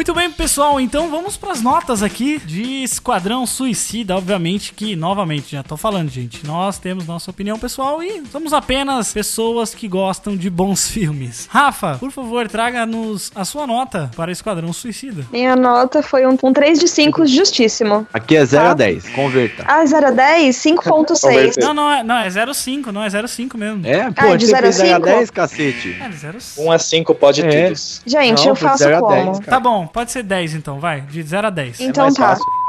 Speaker 3: Muito bem, pessoal, então vamos pras notas aqui de Esquadrão Suicida, obviamente que, novamente, já tô falando, gente, nós temos nossa opinião pessoal e somos apenas pessoas que gostam de bons filmes. Rafa, por favor, traga-nos a sua nota para Esquadrão Suicida.
Speaker 7: Minha nota foi um, um 3 de 5 justíssimo.
Speaker 4: Aqui é 0
Speaker 7: Tá.
Speaker 4: a 10, converta.
Speaker 7: Ah, 0 a 10? 5.6.
Speaker 5: Converter.
Speaker 3: Não, não é, não, é 05, não, é 05 mesmo.
Speaker 4: É, pô,
Speaker 7: Ah, de
Speaker 4: você
Speaker 7: zero a
Speaker 4: fez 0 a
Speaker 7: cinco?
Speaker 4: 10, cacete.
Speaker 3: É, 05.
Speaker 5: 1 a 5 pode
Speaker 4: É.
Speaker 5: tudo.
Speaker 7: Gente,
Speaker 4: Não,
Speaker 7: eu faço
Speaker 4: 0 a
Speaker 7: como?
Speaker 4: 10, cara.
Speaker 3: Tá bom, pode ser 10 então, vai, de 0 a 10.
Speaker 7: Então
Speaker 5: mais
Speaker 7: tá.
Speaker 5: fácil.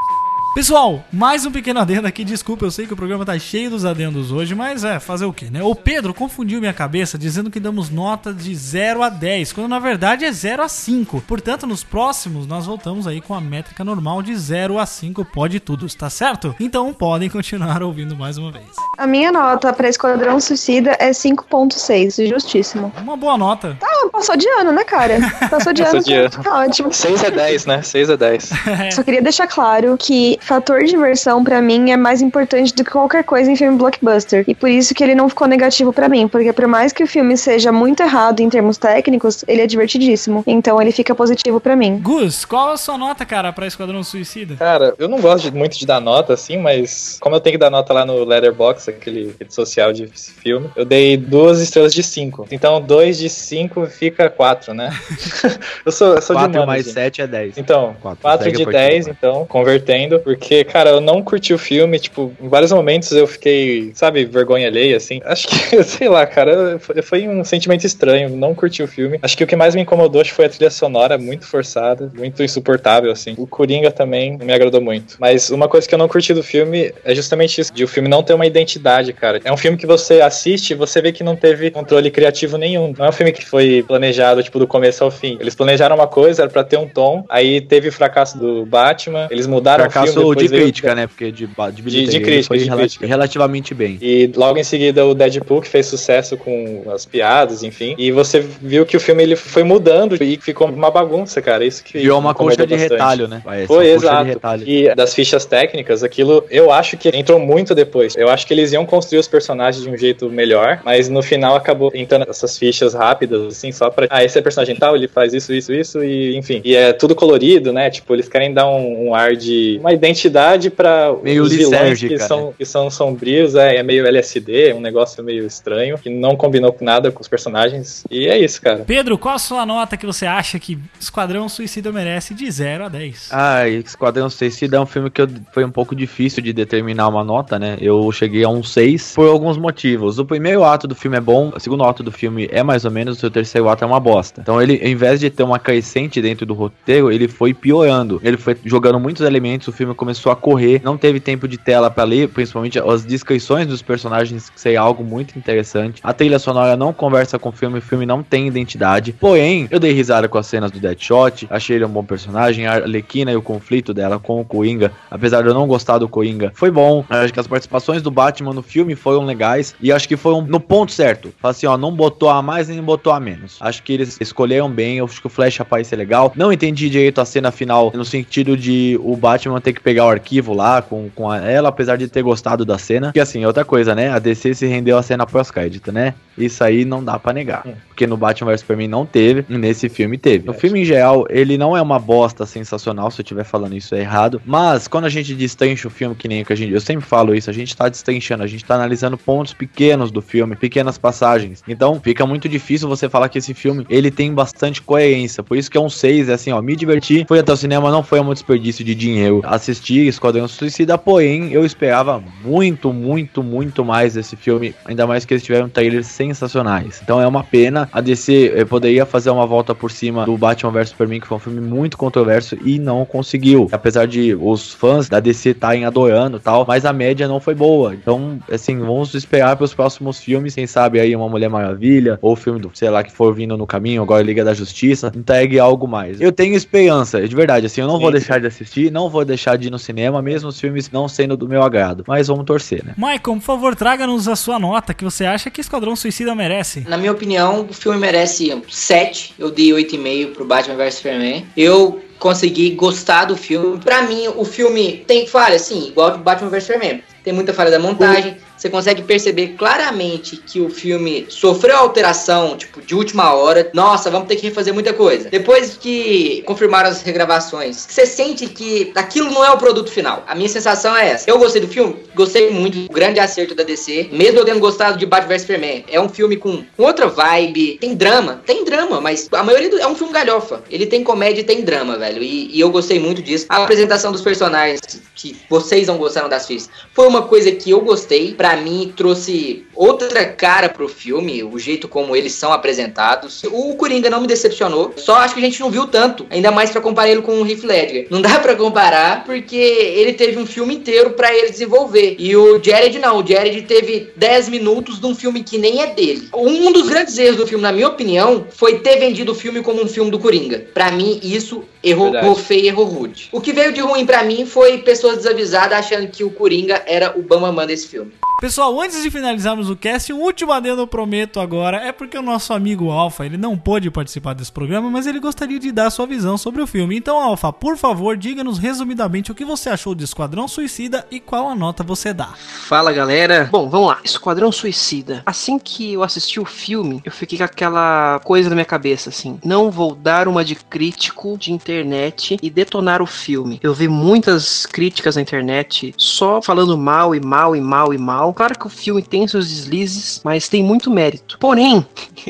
Speaker 3: Pessoal, mais um pequeno adendo aqui. Desculpa, eu sei que o programa tá cheio dos adendos hoje, mas é, fazer o quê, né? O Pedro confundiu minha cabeça dizendo que damos nota de 0 a 10, quando na verdade é 0 a 5. Portanto, nos próximos nós voltamos aí com a métrica normal de 0 a 5, pode tudo, tá certo? Então podem continuar ouvindo mais uma vez.
Speaker 7: A minha nota pra Esquadrão Suicida é 5.6, justíssimo.
Speaker 3: Uma boa nota.
Speaker 7: Ah, passou de ano, né, cara? Passou de
Speaker 5: Passou
Speaker 7: ano,
Speaker 5: de
Speaker 7: tá-
Speaker 5: ano.
Speaker 7: tá ótimo.
Speaker 5: 6 a 10, né? 6 a 10.
Speaker 7: Só queria deixar claro que fator diversão pra mim é mais importante do que qualquer coisa em filme blockbuster. E por isso que ele não ficou negativo pra mim, porque por mais que o filme seja muito errado em termos técnicos, ele é divertidíssimo. Então ele fica positivo pra mim.
Speaker 3: Gus, qual a sua nota, cara, pra Esquadrão Suicida?
Speaker 5: Cara, eu não gosto de- muito de dar nota, assim, mas como eu tenho que dar nota lá no Letterboxd, aquele rede social de filme, eu dei duas estrelas de 5. Então, 2 de 5 fica 4, né? eu sou, eu sou de
Speaker 4: 4
Speaker 5: humanas,
Speaker 4: mais
Speaker 5: gente.
Speaker 4: 7 é 10.
Speaker 5: Então,
Speaker 4: Quatro.
Speaker 5: 4
Speaker 4: Segue a
Speaker 5: de
Speaker 4: partir de
Speaker 5: 10,
Speaker 4: agora.
Speaker 5: então, convertendo, porque, cara, eu não curti o filme, tipo, em vários momentos eu fiquei, sabe, vergonha alheia, assim. Acho que, sei lá, cara, foi, um sentimento estranho, não curti o filme. Acho que o que mais me incomodou acho foi a trilha sonora, muito forçada, muito insuportável, assim. O Coringa também me agradou muito. Mas uma coisa que eu não curti do filme é justamente isso, de o filme não ter uma identidade, cara. É um filme que você assiste e você vê que não teve controle criativo nenhum. Não é um filme que foi planejado, tipo, do começo ao fim. Eles planejaram uma coisa, era pra ter um tom, aí teve o fracasso do Batman, eles mudaram
Speaker 4: Fracasso
Speaker 5: o
Speaker 4: Isso de crítica, né? Porque de, de bilheteria ele
Speaker 5: crítica,
Speaker 4: foi
Speaker 5: de crítica.
Speaker 4: relativamente bem.
Speaker 5: E logo em seguida o Deadpool, que fez sucesso com as piadas, enfim. E você viu que o filme ele foi mudando e ficou uma bagunça, cara. Isso que
Speaker 4: Virou uma coxa de
Speaker 5: bastante.
Speaker 4: retalho, né? Essa
Speaker 5: Foi,
Speaker 4: de
Speaker 5: exato. E das fichas técnicas, aquilo eu acho que entrou muito depois. Eu acho que eles iam construir os personagens de um jeito melhor, mas no final acabou entrando essas fichas rápidas, assim, só pra. Ah, esse é personagem tal, ele faz isso, isso, isso, e enfim. E é tudo colorido, né? Tipo, eles querem dar um, um ar de. uma identidade pra
Speaker 4: Meio
Speaker 5: os vilões que são,
Speaker 4: né?
Speaker 5: que são sombrios, é, é meio LSD, é um negócio meio estranho, que não combinou com nada com os personagens. E é isso, cara.
Speaker 3: Pedro, qual a sua nota que você acha que Esquadrão Suicida merece de 0 a 10?
Speaker 4: Ah, Esquadrão Suicida é um filme que eu- foi um pouco difícil de determinar uma nota, né? Eu cheguei a um 6 por alguns motivos. O primeiro ato do filme é bom, o segundo ato do filme é mais ou menos, o terceiro ato é uma bosta. Então ele, ao invés de ter uma crescente dentro do roteiro, ele foi piorando. Ele foi jogando muitos elementos, o filme começou a correr, não teve tempo de tela pra ler, principalmente as descrições dos personagens, que seria algo muito interessante. A trilha sonora não conversa com o filme, o filme não tem identidade. Porém, eu dei risada com as cenas do Deadshot, achei ele um bom personagem, a Arlequina e o conflito dela com o Coringa, apesar de eu não gostar do Coringa, foi bom. Eu acho que as participações do Batman no filme foram legais e acho que foram no ponto certo. Assim, ó, não botou a mais nem botou a menos. Acho que eles escolheram bem, eu acho que o Flash aparece legal. Não entendi direito a cena final no sentido de o Batman ter que pegar o arquivo lá com, com a- ela, apesar de ter gostado da cena. E assim, outra coisa, né? A DC se rendeu a cena pós-crédito, né? Isso aí não dá pra negar. Porque no Batman vs Superman não teve, e nesse filme teve. O filme, em geral, ele não é uma bosta sensacional, se eu estiver falando isso é errado. Mas, quando a gente destrancha o filme, que nem que a gente. Eu sempre falo isso, a gente tá destranchando, a gente tá analisando pontos pequenos do filme, pequenas passagens. Então, fica muito difícil você falar que esse filme ele tem bastante coerência. Por isso que é um 6, é assim, ó, me diverti, fui até o cinema, não foi um desperdício de dinheiro. Assisti Esquadrão Suicida, porém, eu esperava muito, muito, muito mais desse filme, ainda mais que eles tiveram trailers sensacionais. Então é uma pena. A DC eh, poderia fazer uma volta por cima do Batman vs Superman, que foi um filme muito controverso e não conseguiu. Apesar de os fãs da DC estarem adorando tal, mas a média não foi boa. Então, assim, vamos esperar para os próximos filmes. Quem sabe aí uma Mulher Maravilha, ou o filme do, sei lá, que for vindo no caminho, agora Liga da Justiça, entregue algo mais. Eu tenho esperança, de verdade, assim, eu não vou
Speaker 5: Sim.
Speaker 4: deixar de assistir, não vou deixar de ir no cinema, mesmo os filmes não sendo do meu agrado. Mas vamos torcer, né?
Speaker 3: Maicon, por favor, traga-nos a sua nota que você acha que Esquadrão Suicida merece.
Speaker 6: Na minha opinião, o filme merece um 7. Eu dei 8,5 pro Batman vs Superman. Eu consegui gostar do filme. Pra mim, o filme tem falha, sim, igual o Batman vs Superman. Tem muita falha da montagem. Você consegue perceber claramente que o filme sofreu alteração, tipo, de última hora. Nossa, vamos ter que refazer muita coisa. Depois que confirmaram as regravações, você sente que aquilo não é o produto final. A minha sensação é essa. Eu gostei do filme, gostei muito do grande acerto da DC, mesmo eu tendo gostado de Batman vs Superman. É um filme com outra vibe, tem drama, tem drama, mas a maioria do, é um filme galhofa. Ele tem comédia e tem drama, velho. E, e eu gostei muito disso. A apresentação dos personagens que vocês não gostaram das fichas foi uma coisa que eu gostei. Pra mim, trouxe outra cara pro filme, o jeito como eles são apresentados. O Coringa não me decepcionou, só acho que a gente não viu tanto, ainda mais pra comparar ele com o Heath Ledger. Não dá pra comparar porque ele teve um filme inteiro pra ele desenvolver. E o Jared não, o Jared teve 10 minutos de um filme que nem é dele. Um dos grandes erros do filme, na minha opinião, foi ter vendido o filme como um filme do Coringa. Pra mim, isso errou, feio, errou rude. O que veio de ruim pra mim foi pessoas desavisadas achando que o Coringa era o Bambamã desse filme.
Speaker 3: Pessoal, antes de finalizarmos o cast, um último adendo eu prometo agora. É porque o nosso amigo Alfa, ele não pôde participar desse programa, mas ele gostaria de dar sua visão sobre o filme. Então, Alfa, por favor, diga-nos resumidamente o que você achou de Esquadrão Suicida e qual a nota você dá.
Speaker 9: Fala galera. Bom, vamos lá. Esquadrão Suicida. Assim que eu assisti o filme, eu fiquei com aquela coisa na minha cabeça assim: não vou dar uma de crítico de internet e detonar o filme. Eu vi muitas críticas na internet só falando mal e mal e mal e mal. Claro que o filme tem seus deslizes, mas tem muito mérito. Porém,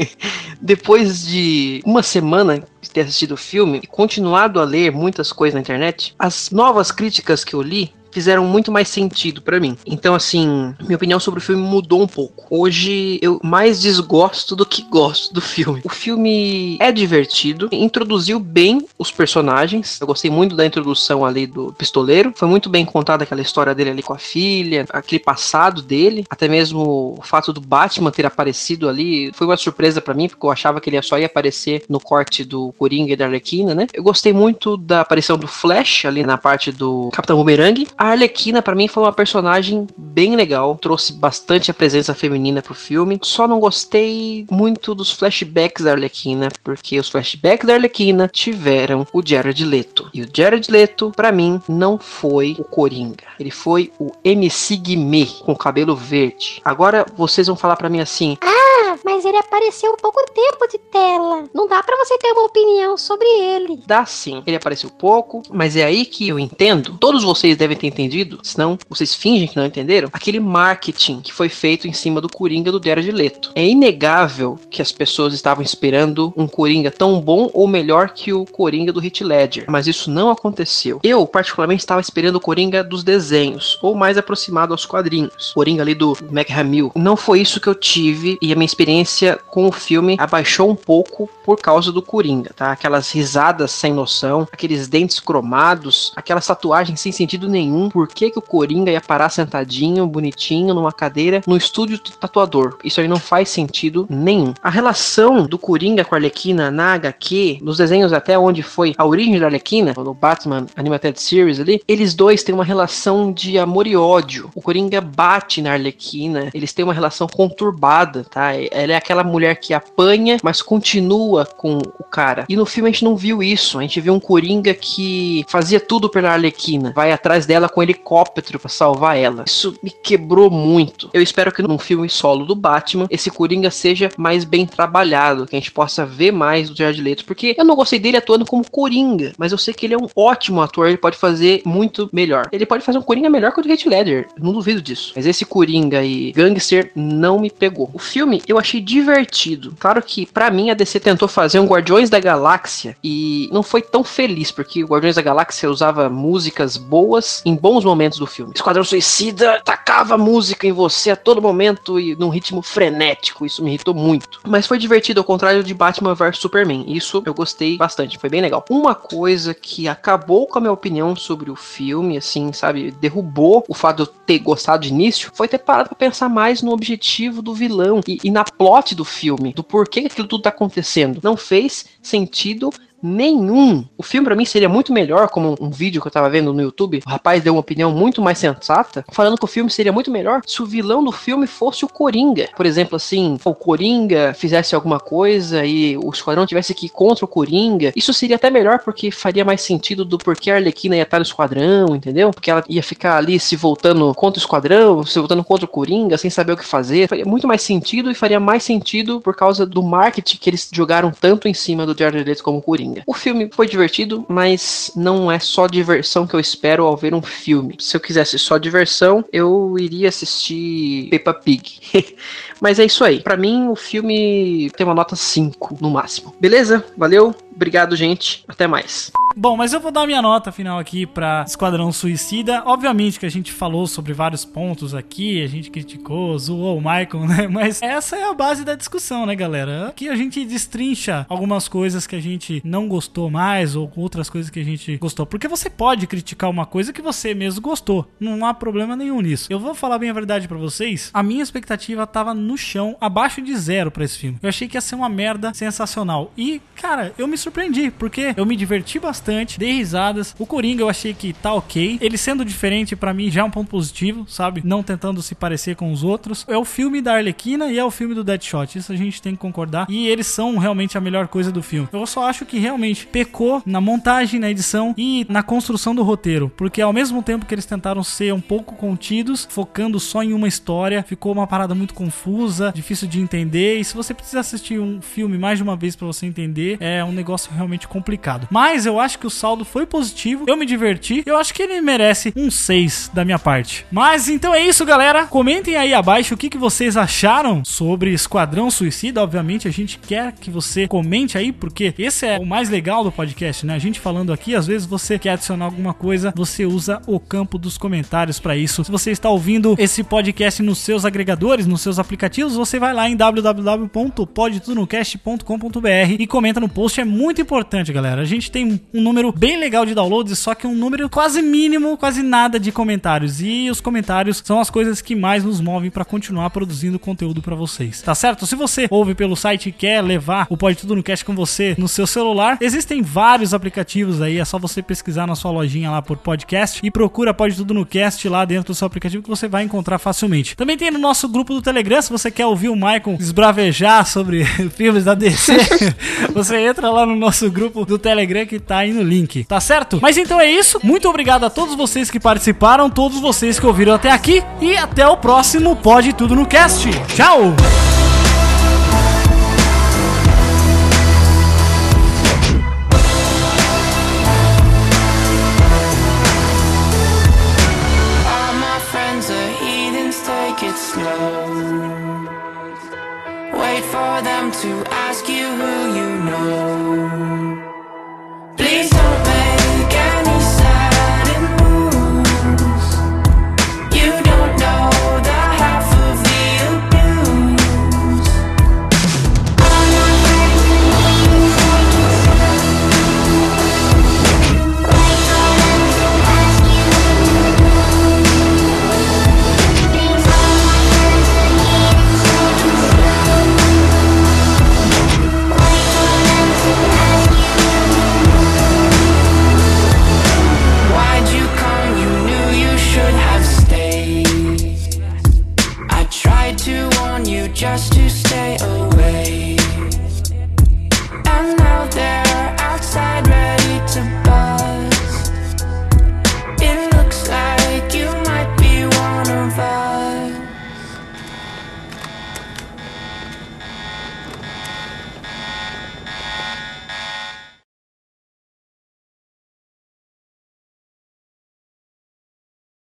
Speaker 9: depois de uma semana de ter assistido o filme e continuado a ler muitas coisas na internet, as novas críticas que eu li fizeram muito mais sentido pra mim. Então, assim, minha opinião sobre o filme mudou um pouco. Hoje eu mais desgosto do que gosto do filme. O filme é divertido, introduziu bem os personagens. Eu gostei muito da introdução ali do pistoleiro. Foi muito bem contada aquela história dele ali com a filha, aquele passado dele, até mesmo o fato do Batman ter aparecido ali foi uma surpresa pra mim, porque eu achava que ele só ia aparecer no corte do Coringa e da Arlequina, né? Eu gostei muito da aparição do Flash ali na parte do Capitão Boomerang. A Arlequina pra mim foi uma personagem bem legal, trouxe bastante a presença feminina pro filme. Só não gostei muito dos flashbacks da Arlequina, porque os flashbacks da Arlequina tiveram o Jared Leto. E o Jared Leto, pra mim, não foi o Coringa. Ele foi o MC Guimê, com cabelo verde. Agora vocês vão falar pra mim assim:
Speaker 10: Ah, mas ele apareceu pouco tempo de tela. Não dá pra você ter uma opinião sobre ele.
Speaker 9: Dá sim. Ele apareceu pouco, mas é aí que eu entendo. Todos vocês devem ter entendido, senão vocês fingem que não entenderam. Aquele marketing que foi feito em cima do Coringa do Jared Leto. É inegável que as pessoas estavam esperando um Coringa tão bom ou melhor que o Coringa do Heath Ledger, mas isso não aconteceu. Eu, particularmente, estava esperando o Coringa dos desenhos, ou mais aproximado aos quadrinhos. Coringa ali do Mac Hamill. Não foi isso que eu tive e a minha experiência com o filme abaixou um pouco por causa do Coringa, tá? Aquelas risadas sem noção, aqueles dentes cromados, aquelas tatuagens sem sentido nenhum. Por que, que o Coringa ia parar sentadinho, bonitinho, numa cadeira, no estúdio do tatuador? Isso aí não faz sentido nenhum. A relação do Coringa com a Arlequina na HQ, nos desenhos até onde foi a origem da Arlequina, no Batman Animated Series ali, eles dois têm uma relação de amor e ódio. O Coringa bate na Arlequina, eles têm uma relação conturbada, tá? Ela é aquela mulher que apanha, mas continua com o cara. E no filme a gente não viu isso. A gente viu um Coringa que fazia tudo pela Arlequina, vai atrás dela com um helicóptero para salvar ela. Isso me quebrou muito. Eu espero que num filme solo do Batman esse Coringa seja mais bem trabalhado, que a gente possa ver mais do Jared Leto, porque eu não gostei dele atuando como Coringa, mas eu sei que ele é um ótimo ator, ele pode fazer muito melhor. Ele pode fazer um Coringa melhor que o do Heath Ledger, não duvido disso. Mas esse Coringa e Gangster não me pegou. O filme eu achei divertido. Claro que para mim a DC tentou fazer um Guardiões da Galáxia e não foi tão feliz, porque o Guardiões da Galáxia usava músicas boas em bons momentos do filme. Esquadrão Suicida tacava música em você a todo momento e num ritmo frenético. Isso me irritou muito. Mas foi divertido, ao contrário de Batman vs Superman. Isso eu gostei bastante, foi bem legal. Uma coisa que acabou com a minha opinião sobre o filme, assim, sabe, derrubou o fato de eu ter gostado de início, foi ter parado pra pensar mais no objetivo do vilão e, e na plot do filme, do porquê aquilo tudo tá acontecendo. Não fez sentido nenhum. O filme para mim seria muito melhor, como um vídeo que eu tava vendo no YouTube, o rapaz deu uma opinião muito mais sensata, falando que o filme seria muito melhor se o vilão do filme fosse o Coringa. Por exemplo, assim, o Coringa fizesse alguma coisa e o Esquadrão tivesse que ir contra o Coringa. Isso seria até melhor porque faria mais sentido do porquê a Arlequina ia estar no Esquadrão, entendeu? Porque ela ia ficar ali se voltando contra o Esquadrão, se voltando contra o Coringa, sem saber o que fazer. Faria muito mais sentido e faria mais sentido por causa do marketing que eles jogaram tanto em cima do Jared Leto como o Coringa. O filme foi divertido, mas não é só diversão que eu espero ao ver um filme. Se eu quisesse só diversão, eu iria assistir Peppa Pig. mas é isso aí. Para mim, o filme tem uma nota 5 no máximo. Beleza? Valeu. Obrigado, gente. Até mais.
Speaker 3: Bom, mas eu vou dar minha nota final aqui pra Esquadrão Suicida. Obviamente que a gente falou sobre vários pontos aqui, a gente criticou, zoou o Michael, né? Mas essa é a base da discussão, né, galera? Aqui a gente destrincha algumas coisas que a gente não gostou mais ou outras coisas que a gente gostou. Porque você pode criticar uma coisa que você mesmo gostou. Não há problema nenhum nisso. Eu vou falar bem a verdade para vocês. A minha expectativa tava no chão, abaixo de zero para esse filme. Eu achei que ia ser uma merda sensacional. E, cara, eu me surpreendi, porque eu me diverti bastante bastante, dei risadas. O Coringa eu achei que tá ok. Ele sendo diferente para mim já é um ponto positivo, sabe? Não tentando se parecer com os outros. É o filme da Arlequina e é o filme do Deadshot. Isso a gente tem que concordar. E eles são realmente a melhor coisa do filme. Eu só acho que realmente pecou na montagem, na edição e na construção do roteiro. Porque ao mesmo tempo que eles tentaram ser um pouco contidos, focando só em uma história, ficou uma parada muito confusa, difícil de entender. E se você precisa assistir um filme mais de uma vez para você entender, é um negócio realmente complicado. Mas eu acho acho que o saldo foi positivo. Eu me diverti. Eu acho que ele merece um 6 da minha parte. Mas então é isso, galera. Comentem aí abaixo o que, que vocês acharam sobre Esquadrão Suicida. Obviamente, a gente quer que você comente aí, porque esse é o mais legal do podcast, né? A gente falando aqui, às vezes você quer adicionar alguma coisa, você usa o campo dos comentários para isso. Se você está ouvindo esse podcast nos seus agregadores, nos seus aplicativos, você vai lá em www.podtudonocast.com.br e comenta no post. É muito importante, galera. A gente tem um número bem legal de downloads, só que um número quase mínimo, quase nada de comentários. E os comentários são as coisas que mais nos movem para continuar produzindo conteúdo para vocês. Tá certo? Se você ouve pelo site e quer levar o Pode Tudo no Cast com você no seu celular, existem vários aplicativos aí, é só você pesquisar na sua lojinha lá por podcast e procura Pode Tudo no Cast lá dentro do seu aplicativo que você vai encontrar facilmente. Também tem no nosso grupo do Telegram, se você quer ouvir o Michael esbravejar sobre filmes da DC, você entra lá no nosso grupo do Telegram que tá aí no link, tá certo? Mas então é isso, muito obrigado a todos vocês que participaram, todos vocês que ouviram até aqui e até o próximo Pode Tudo no Cast. Tchau!